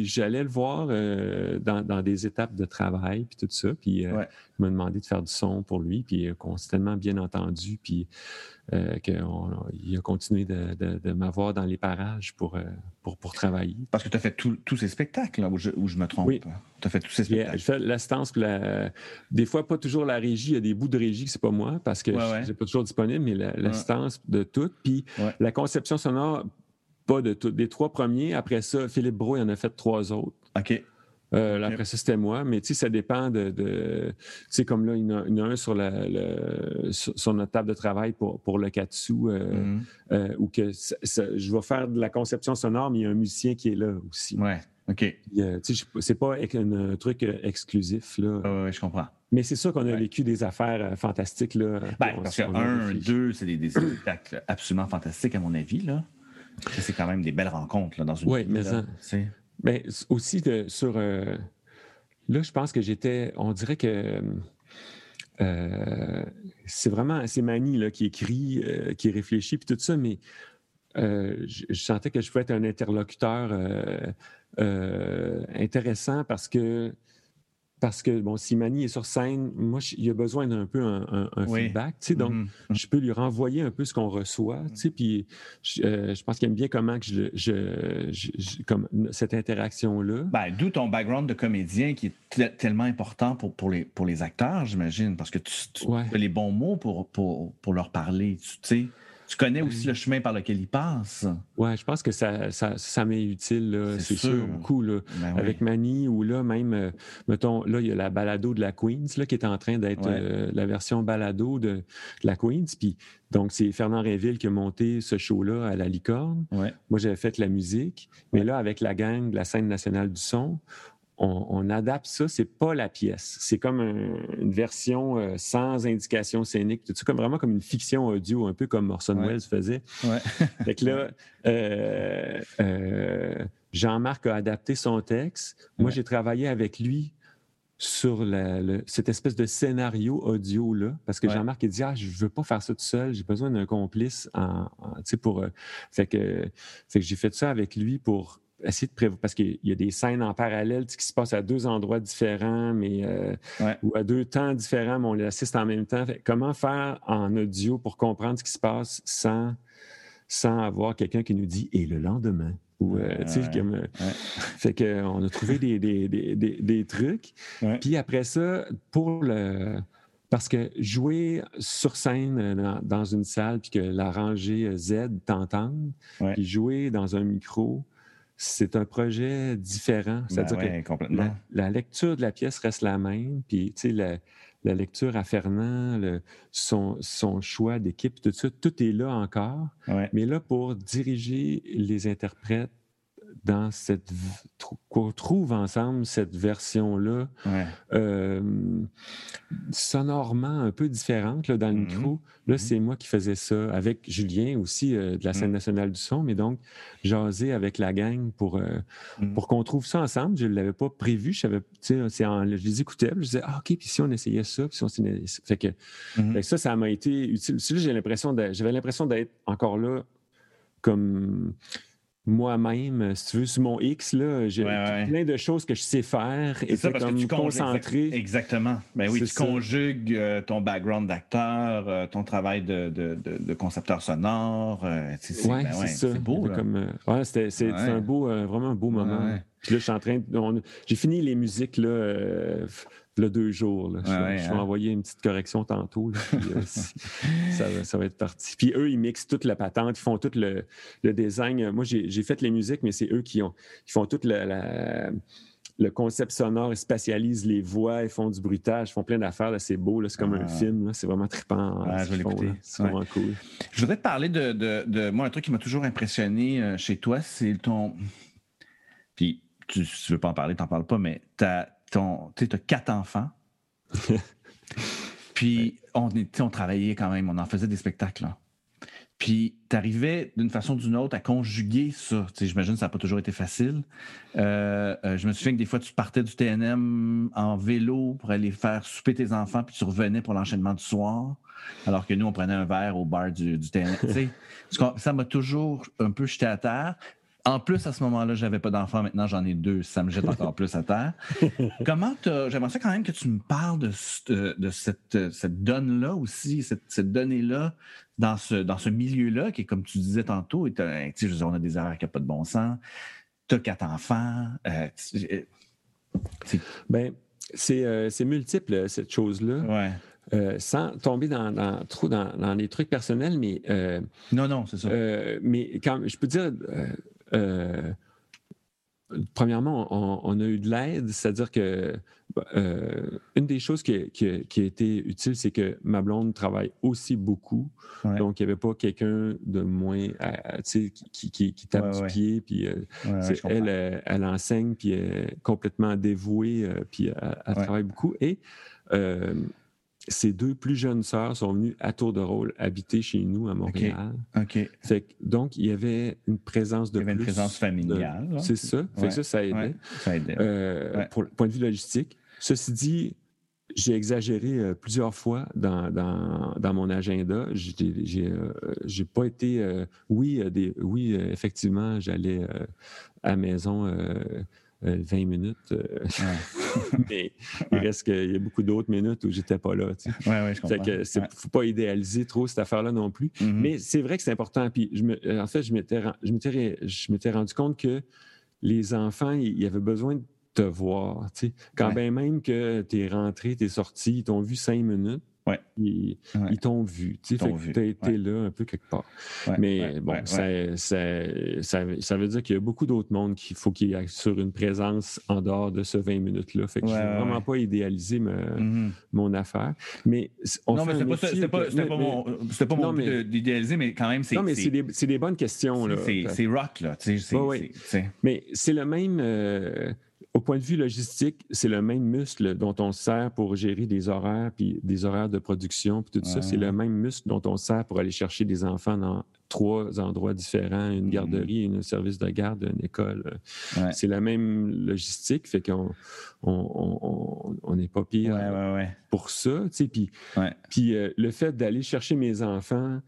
B: j'allais le voir euh, dans, des étapes de travail, puis tout ça. Puis euh, il m'a demandé de faire du son pour lui, puis euh, qu'on s'est tellement bien entendu, puis qu'il a continué de, m'avoir dans les parages pour, pour, pour, travailler.
A: Parce que tu as fait tous ces spectacles, là, où, je, me trompe. Oui. Tu as fait tous ces spectacles.
B: Je fais l'assistance, des fois, pas toujours la régie. Il y a des bouts de régie que c'est pas moi, parce que je n'ai pas toujours disponible, mais l'assistance de tout. Puis la conception sonore, pas de des trois premiers. Après ça, Philippe Bro, il en a fait trois autres.
A: OK.
B: Euh, après ça, c'était moi. Mais tu sais, ça dépend de. tu sais, comme là, il y, en a, un sur, la, sur, notre table de travail pour, pour le Katsu, euh, mm-hmm. où que je vais faire de la conception sonore, mais il y a un musicien qui est là aussi.
A: Ouais. OK.
B: c'est pas un, truc exclusif. Là.
A: oui, je comprends.
B: Mais c'est sûr qu'on a vécu des affaires fantastiques. Là,
A: ben, parce que un, deux, c'est des, spectacles absolument fantastiques, à mon avis. Là. C'est quand même des belles rencontres là, dans une
B: Oui, mais ça. Mais aussi sur. Euh, là, je pense que j'étais. On dirait que. Euh, c'est vraiment. C'est Mani là, qui écrit, euh, qui réfléchit, puis tout ça, mais je, je, sentais que je pouvais être un interlocuteur intéressant parce que parce que, bon, si Mani est sur scène, moi, il a besoin d'un peu un, feedback, tu sais, donc mm-hmm. Mm-hmm. je peux lui renvoyer un peu ce qu'on reçoit, tu sais, puis je, euh, pense qu'il aime bien comment que je, comme cette interaction-là.
A: Ben, D'où ton background de comédien qui est tellement important pour, pour, les, pour les acteurs, j'imagine, parce que tu, as les bons mots pour, pour, pour leur parler, tu sais tu connais aussi le chemin par lequel il passe?
B: Oui, je pense que ça, ça, m'est utile, c'est sûr. beaucoup. Là. Ben Avec Mani, ou là, même, euh, mettons, là, il y a la balado de la Queens, là, qui est en train d'être euh, la version balado de, la Queens. Puis, donc, c'est Fernand Réville qui a monté ce show-là à la Licorne. Moi, j'avais fait la musique. Mais là, avec la gang de la scène nationale du son, on, adapte ça, c'est pas la pièce. C'est comme une version euh, sans indication scénique, tout comme vraiment comme une fiction audio, un peu comme Orson Welles faisait.
A: Ouais.
B: fait que là, euh, euh, Jean-Marc a adapté son texte. Moi, j'ai travaillé avec lui sur cette espèce de scénario audio-là, parce que Jean-Marc, il dit Ah, je veux pas faire ça tout seul, j'ai besoin d'un complice en, pour. fait que, fait que j'ai fait ça avec lui pour essayer de prévoir, parce qu'il y a des scènes en parallèle qui se passent à deux endroits différents, mais euh, ou à deux temps différents, mais on les assiste en même temps. comment faire en audio pour comprendre ce qui se passe sans, sans avoir quelqu'un qui nous dit et le lendemain? Ou, euh, comme, euh, fait qu'on a trouvé des, des, des, des trucs. Puis après ça, pour le. Parce que jouer sur scène dans, dans une salle, puis que la rangée Z t'entende, puis jouer dans un micro, c'est un projet différent.
A: Ben C'est-à-dire que
B: la, lecture de la pièce reste la même, puis la, la lecture à Fernand, son, son, choix d'équipe, tout ça, tout est là encore. Mais là, pour diriger les interprètes dans cette qu'on trouve ensemble cette version-là euh, sonorement un peu différente là, dans le mm-hmm. micro. Là, mm-hmm. c'est moi qui faisais ça avec Julien aussi euh, de la scène mm. nationale du son, mais donc jaser avec la gang pour, euh, mm. pour qu'on trouve ça ensemble. Je ne l'avais pas prévu. Je, savais, en, je les écoutais, je disais, ah, OK, puis si on essayait ça, puis si on fait que, mm-hmm. fait que ça, ça m'a été utile. J'avais l'impression d'être encore là comme moi-même, si tu veux, sur mon X, là, j'ai plein de choses que je sais faire et
A: ça, parce que tu concentré. Exactement. Ben oui, tu conjugues euh, ton background d'acteur, euh, ton travail de, de, de, concepteur sonore. Euh,
B: c'est ben beau. c'est un beau, vraiment un beau moment. Puis là, je suis en train. J'ai fini les musiques là, le deux jours. je, vais hein. envoyer une petite correction tantôt. Euh, ça, va être parti. Puis eux, ils mixent toute la patente, ils font tout le, design. Moi, j'ai fait les musiques, mais c'est eux qui, ont, font tout le concept sonore, ils spécialisent les voix, ils font du bruitage, ils font plein d'affaires. C'est beau, c'est comme un ah. film. C'est vraiment trippant.
A: je vais C'est vraiment cool. Je voudrais te parler de, Moi, un truc qui m'a toujours impressionné euh, chez toi, c'est ton. Puis, tu, tu veux pas en parler, t'en parles pas, mais ta tu as quatre enfants. Puis on, on travaillait quand même, on en faisait des spectacles. Puis tu arrivais d'une façon ou d'une autre à conjuguer ça. J'imagine que ça n'a pas toujours été facile. Euh, euh, je me souviens que des fois, tu partais du TNM en vélo pour aller faire souper tes enfants, puis tu revenais pour l'enchaînement du soir, alors que nous, on prenait un verre au bar du, du TNM. ça m'a toujours un peu jeté à terre. En plus, à ce moment-là, j'avais pas d'enfant. Maintenant, j'en ai deux. Ça me jette encore plus à terre. Comment J'aimerais ça quand même que tu me parles de, de cette, cette donne-là aussi, cette, cette donnée-là dans ce, dans ce milieu-là, qui est comme tu disais tantôt, je on a des erreurs qui n'ont pas de bon sens. Tu as quatre enfants. Euh,
B: ben, euh, c'est multiple, cette chose-là.
A: Ouais.
B: Euh, sans tomber dans, trop dans, dans, les trucs personnels, mais.
A: non, non, c'est ça.
B: mais quand je peux dire, euh, premièrement, on, a eu de l'aide, c'est-à-dire que euh, une des choses qui, a été utile, c'est que ma blonde travaille aussi beaucoup. Donc, il n'y avait pas quelqu'un de moins qui, qui, qui, tape du pied. Puis, elle, elle, enseigne, puis elle est complètement dévouée, puis elle, travaille beaucoup. Et ses deux plus jeunes sœurs sont venues à tour de rôle habiter chez nous à Montréal.
A: OK.
B: donc, il y avait une présence de
A: Il y avait une présence familiale.
B: C'est ça. ça, ça aidait. ça aidait. Euh, pour le point de vue logistique. Ceci dit, j'ai exagéré euh, plusieurs fois dans, dans, mon agenda. J'ai euh, pas été. oui, des, oui, effectivement, j'allais à la maison 20 euh, minutes. Euh, mais il reste qu'il y a beaucoup d'autres minutes où j'étais pas là.
A: Oui, oui, je comprends.
B: Il ne faut pas idéaliser trop cette affaire-là non plus. Mm-hmm. Mais c'est vrai que c'est important. Puis je me, euh, en fait, je m'étais rendu compte que les enfants, ils avaient besoin de te voir. Quand bien même que tu es rentré, tu es sorti, ils t'ont vu cinq minutes,
A: Ouais.
B: Ils, t'ont vu. Tu as été là un peu quelque part. Mais bon, ça, ça, veut dire qu'il y a beaucoup d'autres mondes qu'il faut qu'il y ait sur une présence en dehors de ce 20 minutes-là. Fait que je ne vraiment pas idéaliser mm-hmm. mon affaire. Mais
A: on non, mais c'était pas, pas, mon, pas mon but d'idéaliser, mais quand même, c'est.
B: Non, mais c'est des, des, bonnes questions.
A: C'est rock, là.
B: Mais c'est le même. Euh, au point de vue logistique, c'est le même muscle dont on sert pour gérer des horaires, puis des horaires de production, puis tout ça. C'est le même muscle dont on sert pour aller chercher des enfants dans trois endroits différents, une mm-hmm. garderie, un service de garde, une école. C'est la même logistique, fait qu'on on n'est pas pire pour ça. Puis, puis euh, le fait d'aller chercher mes enfants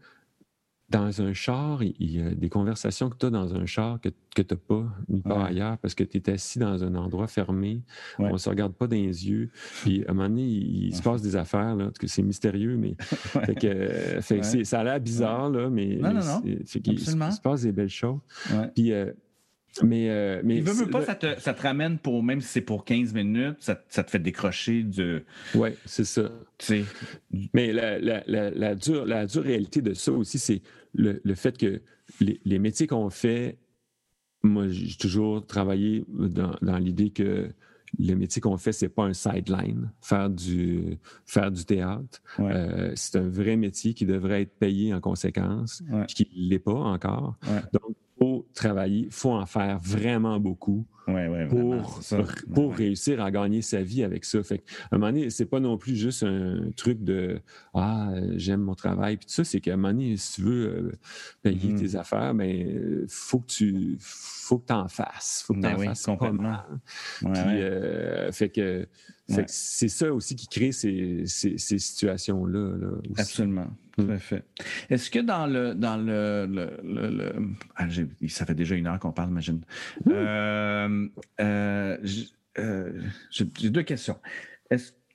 B: dans un char, il y a des conversations que tu as dans un char que, que tu n'as pas nulle part ailleurs parce que tu es assis dans un endroit fermé, on ne se regarde pas dans les yeux. Puis à un moment donné, il, se passe des affaires, là, que c'est mystérieux, mais ça a l'air bizarre, là, mais,
A: il,
B: se passe des belles choses. Puis euh, mais, euh, mais
A: il veut, pas, ça te, ça te, ramène pour, même si c'est pour 15 minutes, ça, ça, te fait décrocher de.
B: Oui, c'est ça. Mais la, la, la, la, dure, la dure réalité de ça aussi, c'est le, le, fait que les, les métiers qu'on fait, moi, j'ai toujours travaillé dans, dans l'idée que le métier qu'on fait, c'est pas un sideline, faire du, faire du théâtre. Euh, c'est un vrai métier qui devrait être payé en conséquence, ouais. puis qui ne l'est pas encore. Donc, travailler, il faut en faire vraiment beaucoup pour, pour réussir à gagner sa vie avec ça. Fait à un moment donné, c'est pas non plus juste un truc de Ah, j'aime mon travail. Puis tout ça, c'est qu'à un moment donné, si tu veux euh, payer mm-hmm. tes affaires, mais ben, faut que tu faut que en fasses. Faut que tu en ben fasses complètement. Puis, euh, fait que c'est ça aussi qui crée ces, ces, situations-là.
A: Absolument. Tout à fait. Est-ce que dans le. Dans le, le, ah, ça fait déjà une heure qu'on parle, imagine. Euh, euh, j'ai deux questions.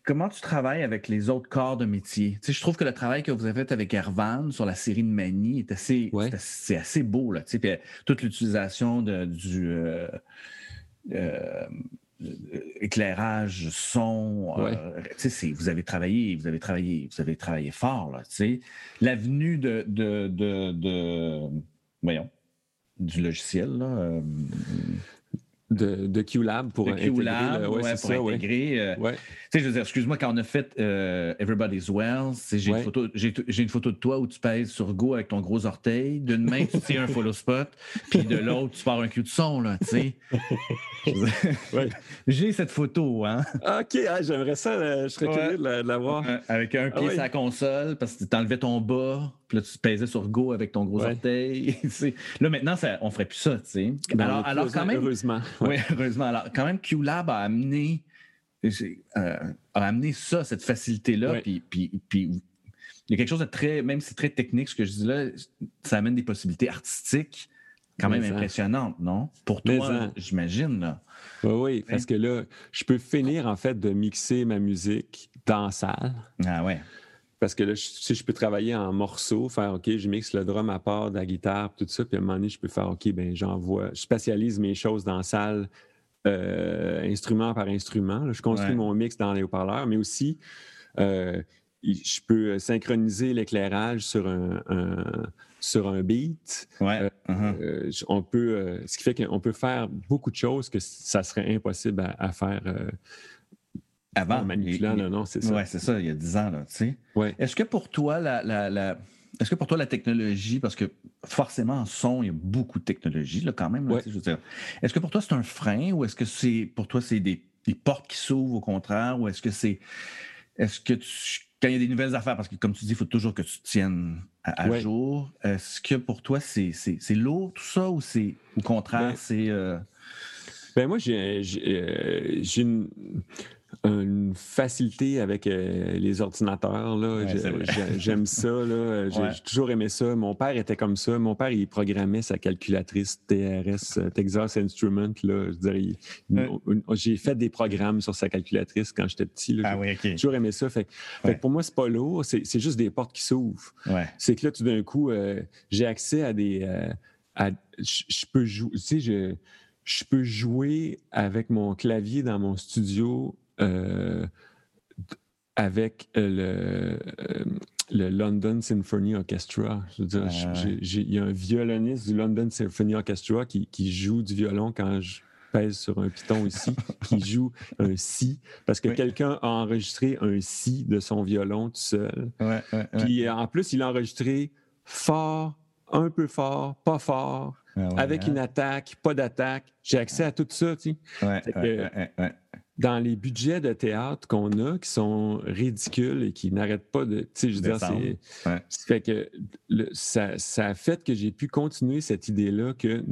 A: comment tu travailles avec les autres corps de métier? je trouve que le travail que vous avez fait avec Ervan sur la série de Mani est assez, c'est assez beau. Là, puis, toute l'utilisation du euh, éclairage, son. Euh, vous avez travaillé, vous avez travaillé, vous avez travaillé fort là. L'avenue de, de, de, de, voyons, du logiciel là. Euh,
B: de, de QLab pour
A: intégrer. QLab, ouais, pour ça, intégrer. Ouais. Tu sais, je veux dire, excuse-moi, quand on a fait Everybody's Well, j'ai une, photo, une photo de toi où tu pèses sur Go avec ton gros orteil. D'une main, tu tiens un follow spot, puis de l'autre, tu pars un cul de son, là, tu sais. J'ai cette photo, hein.
B: OK, ah, j'aimerais ça, euh, je serais curieux de la, voir.
A: avec un pied ah sur la console, parce que tu enlevais ton bas, puis là, tu pesais sur Go avec ton gros orteil. là, maintenant, ça, on ferait plus ça, tu sais.
B: Ben, alors, alors, quand même. Heureusement.
A: Oui, heureusement. Alors, quand même, QLab a amené, euh, a amené ça, cette facilité-là, puis, puis, puis il y a quelque chose de très, même si c'est très technique ce que je dis là, ça amène des possibilités artistiques quand même impressionnante, non? Pour toi, j'imagine.
B: Oui, oui, parce que là, je peux finir en fait de mixer ma musique dans la salle.
A: Ah ouais.
B: Parce que là, si je peux travailler en morceaux, faire OK, je mixe le drum à part de la guitare, tout ça, puis à un moment donné, je peux faire OK, ben j'envoie, je spatialise mes choses dans la salle, euh, instrument par instrument. je construis mon mix dans les haut-parleurs, mais aussi euh, je peux synchroniser l'éclairage sur un, sur un beat.
A: Ouais. Uh-huh.
B: on peut, ce qui fait qu'on peut faire beaucoup de choses que ça serait impossible à, faire
A: avant. En
B: manipulant, non, non, c'est ça.
A: Oui, c'est ça, il y a 10 ans, là, tu sais.
B: Ouais.
A: Est-ce que pour toi, la, est-ce que pour toi, la technologie, parce que forcément, en son, il y a beaucoup de technologie, là, quand même, est-ce que pour toi, c'est un frein ou est-ce que c'est pour toi, c'est des, portes qui s'ouvrent au contraire ou est-ce que c'est. Est-ce que quand il y a des nouvelles affaires, parce que comme tu dis, il faut toujours que tu te tiennes à, jour, est-ce que pour toi, c'est, lourd tout ça ou c'est au contraire, c'est. Euh,
B: ben moi, j'ai, j'ai une une facilité avec euh, les ordinateurs. Là. J'aime ça. J'ai toujours aimé ça. Mon père était comme ça. Mon père, il programmait sa calculatrice TRS, euh, Texas Instrument. J'ai fait des programmes sur sa calculatrice quand j'étais petit.
A: Ah
B: j'ai toujours aimé ça. Fait, pour moi, c'est pas lourd. C'est juste des portes qui s'ouvrent. C'est que là, tout d'un coup, euh, j'ai accès à des... je peux jouer... Tu sais, je peux jouer avec mon clavier dans mon studio avec le, euh, le London Symphony Orchestra. Je veux dire, il y a un violoniste du London Symphony Orchestra qui, qui, joue du violon quand je pèse sur un piton ici, qui joue un si, parce que quelqu'un a enregistré un si de son violon tout seul. Puis en plus, il a enregistré fort, un peu fort, pas fort, ah avec hein? une attaque, pas d'attaque. J'ai accès à tout ça, tu sais dans les budgets de théâtre qu'on a, qui sont ridicules et qui n'arrêtent pas de. Tu sais, je veux dire, c'est. Fait que ça, ça, a fait que j'ai pu continuer cette idée-là que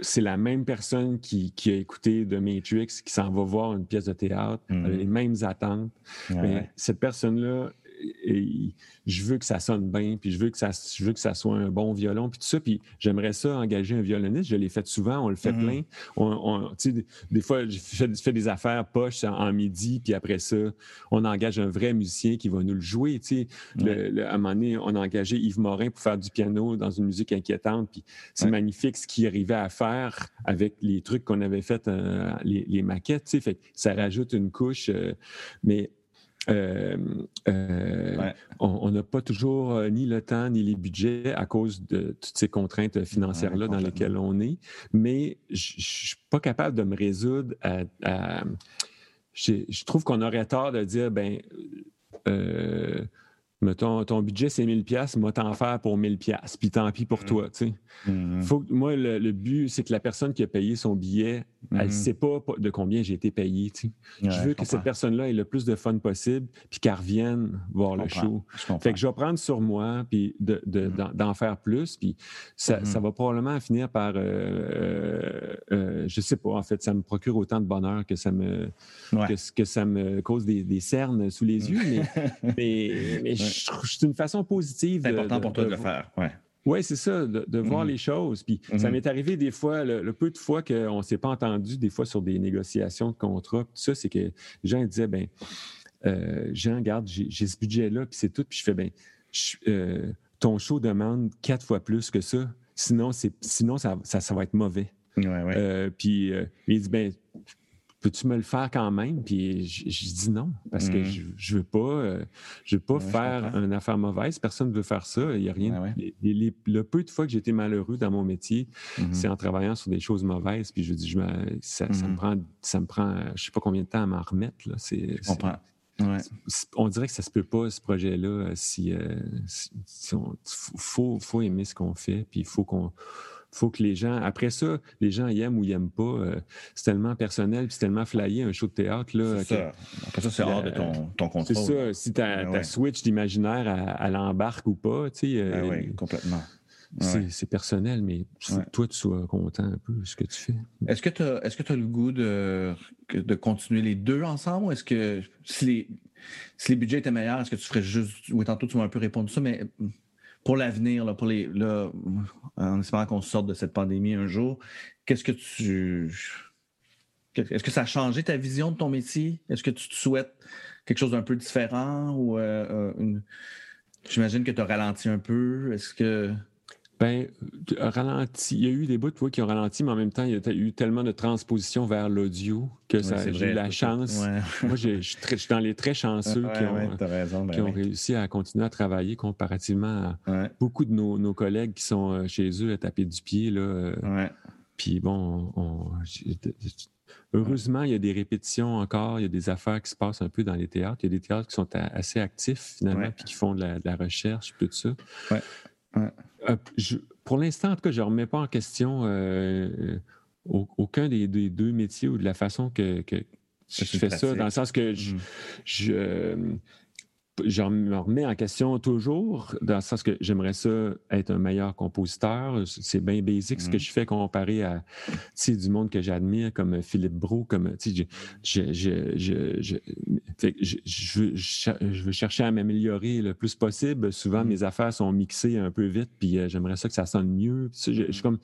B: c'est la même personne qui, qui, a écouté The Matrix, qui s'en va voir une pièce de théâtre, avec mm-hmm. les mêmes attentes. Mais cette personne-là et je veux que ça sonne bien, puis je veux que ça, je veux que ça soit un bon violon, puis tout ça. Puis j'aimerais ça engager un violoniste. Je l'ai fait souvent, on le fait mm-hmm. plein. On, des fois, je fais, des affaires poches en, midi, puis après ça, on engage un vrai musicien qui va nous le jouer. Le, à un moment donné, on a engagé Yves Morin pour faire du piano dans une musique inquiétante, puis c'est magnifique ce qu'il arrivait à faire avec les trucs qu'on avait fait, euh, les, maquettes. Fait ça rajoute une couche, euh, mais euh, euh, on n'a pas toujours euh, ni le temps ni les budgets à cause de toutes ces contraintes financières-là dans lesquelles on est. Mais je ne suis pas capable de me résoudre à. je, trouve qu'on aurait tort de dire, ben, Mettons, ton budget, c'est 1000 pièces, moi, t'en faire pour 1000 pièces, puis tant pis pour mm. toi, tu sais. Mm-hmm. Faut, moi, le, but, c'est que la personne qui a payé son billet, elle ne mm-hmm. sait pas de combien j'ai été payé, tu sais. je veux que cette personne-là ait le plus de fun possible, puis qu'elle revienne voir le show. fait que je vais prendre sur moi, puis mm-hmm. d'en faire plus, puis ça, va probablement finir par, euh, euh, euh, je sais pas, en fait, ça me procure autant de bonheur que ça me, que, ça me cause des, cernes sous les yeux, mais, mais, c'est une façon positive.
A: C'est important pour toi de, le faire. Ouais.
B: Oui, c'est ça, de, voir mm-hmm. les choses. Puis ça mm-hmm. m'est arrivé des fois, le, peu de fois qu'on ne s'est pas entendu, des fois sur des négociations de contrat, tout ça, c'est que les gens disaient, ben, euh, Jean, regarde, j'ai ce budget-là, puis c'est tout. Puis je fais, ben, euh, ton show demande quatre fois plus que ça. Sinon, sinon ça, ça, va être mauvais.
A: Ouais, ouais.
B: Euh, puis il dit, ben, peux-tu me le faire quand même? Puis je, dis non, parce que mm. je, ne veux pas, je veux pas euh, faire une affaire mauvaise. Personne ne veut faire ça. Il y a rien. le peu de fois que j'ai été malheureux dans mon métier, mm-hmm. c'est en travaillant sur des choses mauvaises. Puis je dis, je ça, me mm-hmm. prend, ça me prend, je sais pas combien de temps à m'en remettre. Là.
A: C'est,
B: On dirait que ça se peut pas, ce projet-là, si, euh, faut, faut aimer ce qu'on fait, puis il faut qu'on faut que les gens, après ça, les gens y aiment ou y aiment pas. Euh, c'est tellement personnel, puis c'est tellement flyé un show de théâtre. Là,
A: c'est ça. Après ça, c'est hors de ton, ton contrôle.
B: C'est ça. Si ta, ta switch d'imaginaire, à l'embarque ou pas, tu sais.
A: Euh, oui, complètement.
B: C'est personnel, mais toi, tu sois content un peu de ce que tu fais.
A: Est-ce que tu as, est as, le goût de, de continuer les deux ensemble ou est-ce que si les, si les budgets étaient meilleurs, est-ce que tu ferais juste. Oui, tantôt, tu m'as un peu répondu ça, mais pour l'avenir, pour les, là, en espérant qu'on sorte de cette pandémie un jour, qu'est-ce que tu. Est-ce que ça a changé ta vision de ton métier? Est-ce que tu te souhaites quelque chose d'un peu différent ou euh, euh, J'imagine que tu as ralenti un peu. Est-ce que.
B: Ben, ralenti. Il y a eu des bouts qui ont ralenti, mais en même temps, il y a eu tellement de transposition vers l'audio que ça, j'ai eu la chance. Moi, je, suis dans les très chanceux qui, ont, ben qui ont, réussi à continuer à travailler comparativement à beaucoup de nos, collègues qui sont euh, chez eux à taper du pied. Là. Euh. Puis bon, heureusement, il y a des répétitions encore, il y a des affaires qui se passent un peu dans les théâtres. Il y a des théâtres qui sont assez actifs finalement, puis qui font de la, de la recherche, tout ça. Euh, pour l'instant, en tout cas, je ne remets pas en question euh, euh, aucun des, deux métiers ou de la façon que, je fais ça, dans le sens que je, mmh. je me remets en question toujours, dans le sens que j'aimerais ça être un meilleur compositeur. C'est bien basique ce que mm. je fais comparé à du monde que j'admire, comme Philippe Brault, comme je, je, je, je, veux chercher à m'améliorer le plus possible. Souvent, mm. mes affaires sont mixées un peu vite, puis euh, j'aimerais ça que ça sonne mieux. je, comme,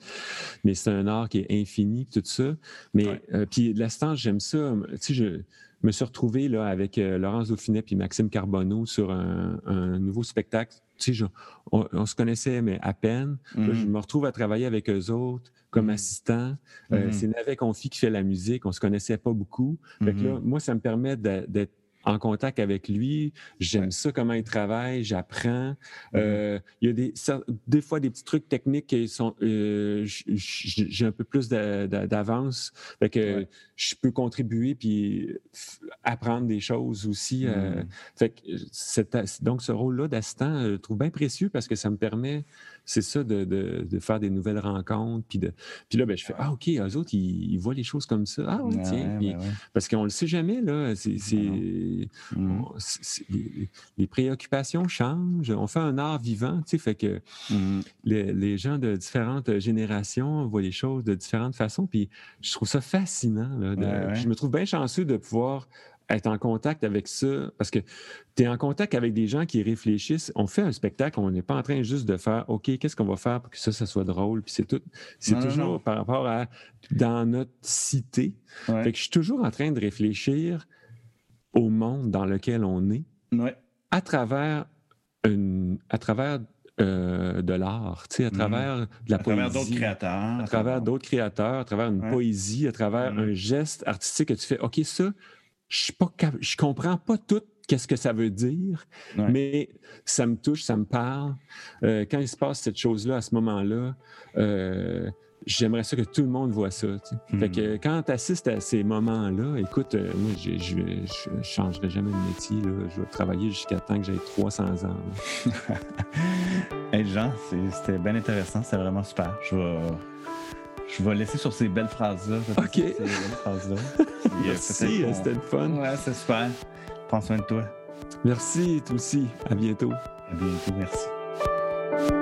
B: mais c'est un art qui est infini, tout ça. Mais euh, puis l'instant, j'aime ça. Tu sais, je me suis retrouvé là, avec euh, Laurence Dauphinet et Maxime Carbonneau sur un, nouveau spectacle. Tu sais, on, se connaissait, mais à peine. je mm-hmm. me retrouve à travailler avec eux autres comme mm-hmm. assistant. Euh, mm-hmm. c'est Navet Confi qui fait la musique. On se connaissait pas beaucoup. Fait là, moi, ça me permet d'être en contact avec lui. J'aime ça, comment il travaille, j'apprends. Mm-hmm. Euh, il y a des, des fois des petits trucs techniques qui sont. Euh, j'ai un peu plus d'avance. Fait que je peux contribuer puis apprendre des choses aussi. Euh, mm-hmm. fait que donc, ce rôle-là d'assistant, je trouve bien précieux parce que ça me permet c'est ça, de, faire des nouvelles rencontres. Puis, de, puis là, ben, je fais Ah, OK, eux autres, ils, voient les choses comme ça. Ah, oui, tiens. Ben parce qu'on ne le sait jamais, là. C'est, mmh. les, préoccupations changent. On fait un art vivant, tu sais, fait que mmh. les, gens de différentes générations voient les choses de différentes façons. Puis je trouve ça fascinant. Là, Je me trouve bien chanceux de pouvoir être en contact avec ça, parce que tu es en contact avec des gens qui réfléchissent. On fait un spectacle, on n'est pas en train juste de faire OK, qu'est-ce qu'on va faire pour que ça, ça soit drôle. Puis c'est tout. C'est toujours par rapport à dans notre cité. Fait que je suis toujours en train de réfléchir au monde dans lequel on est à travers une, à travers euh, de l'art, tu sais, à mmh. travers de la
A: à travers d'autres créateurs.
B: À travers d'autres créateurs, à travers une poésie, à travers mmh. un geste artistique que tu fais, OK, ça, je ne comprends pas tout qu'est-ce que ça veut dire, mais ça me touche, ça me parle. Euh, quand il se passe cette chose-là à ce moment-là, euh, j'aimerais ça que tout le monde voit ça. Fait que hmm. quand tu assistes à ces moments-là, écoute, euh, moi, je ne changerai jamais de métier. Je vais travailler jusqu'à temps que j'ai 300 ans.
A: hey Jean, c'était bien intéressant. C'était vraiment super. Je vais je vais laisser sur ces belles phrases-là.
B: OK. Ces belles phrases-là. Merci, c'était le fun.
A: Ouais, c'est super. Prends soin de toi.
B: Merci, toi aussi. À bientôt.
A: À bientôt, merci.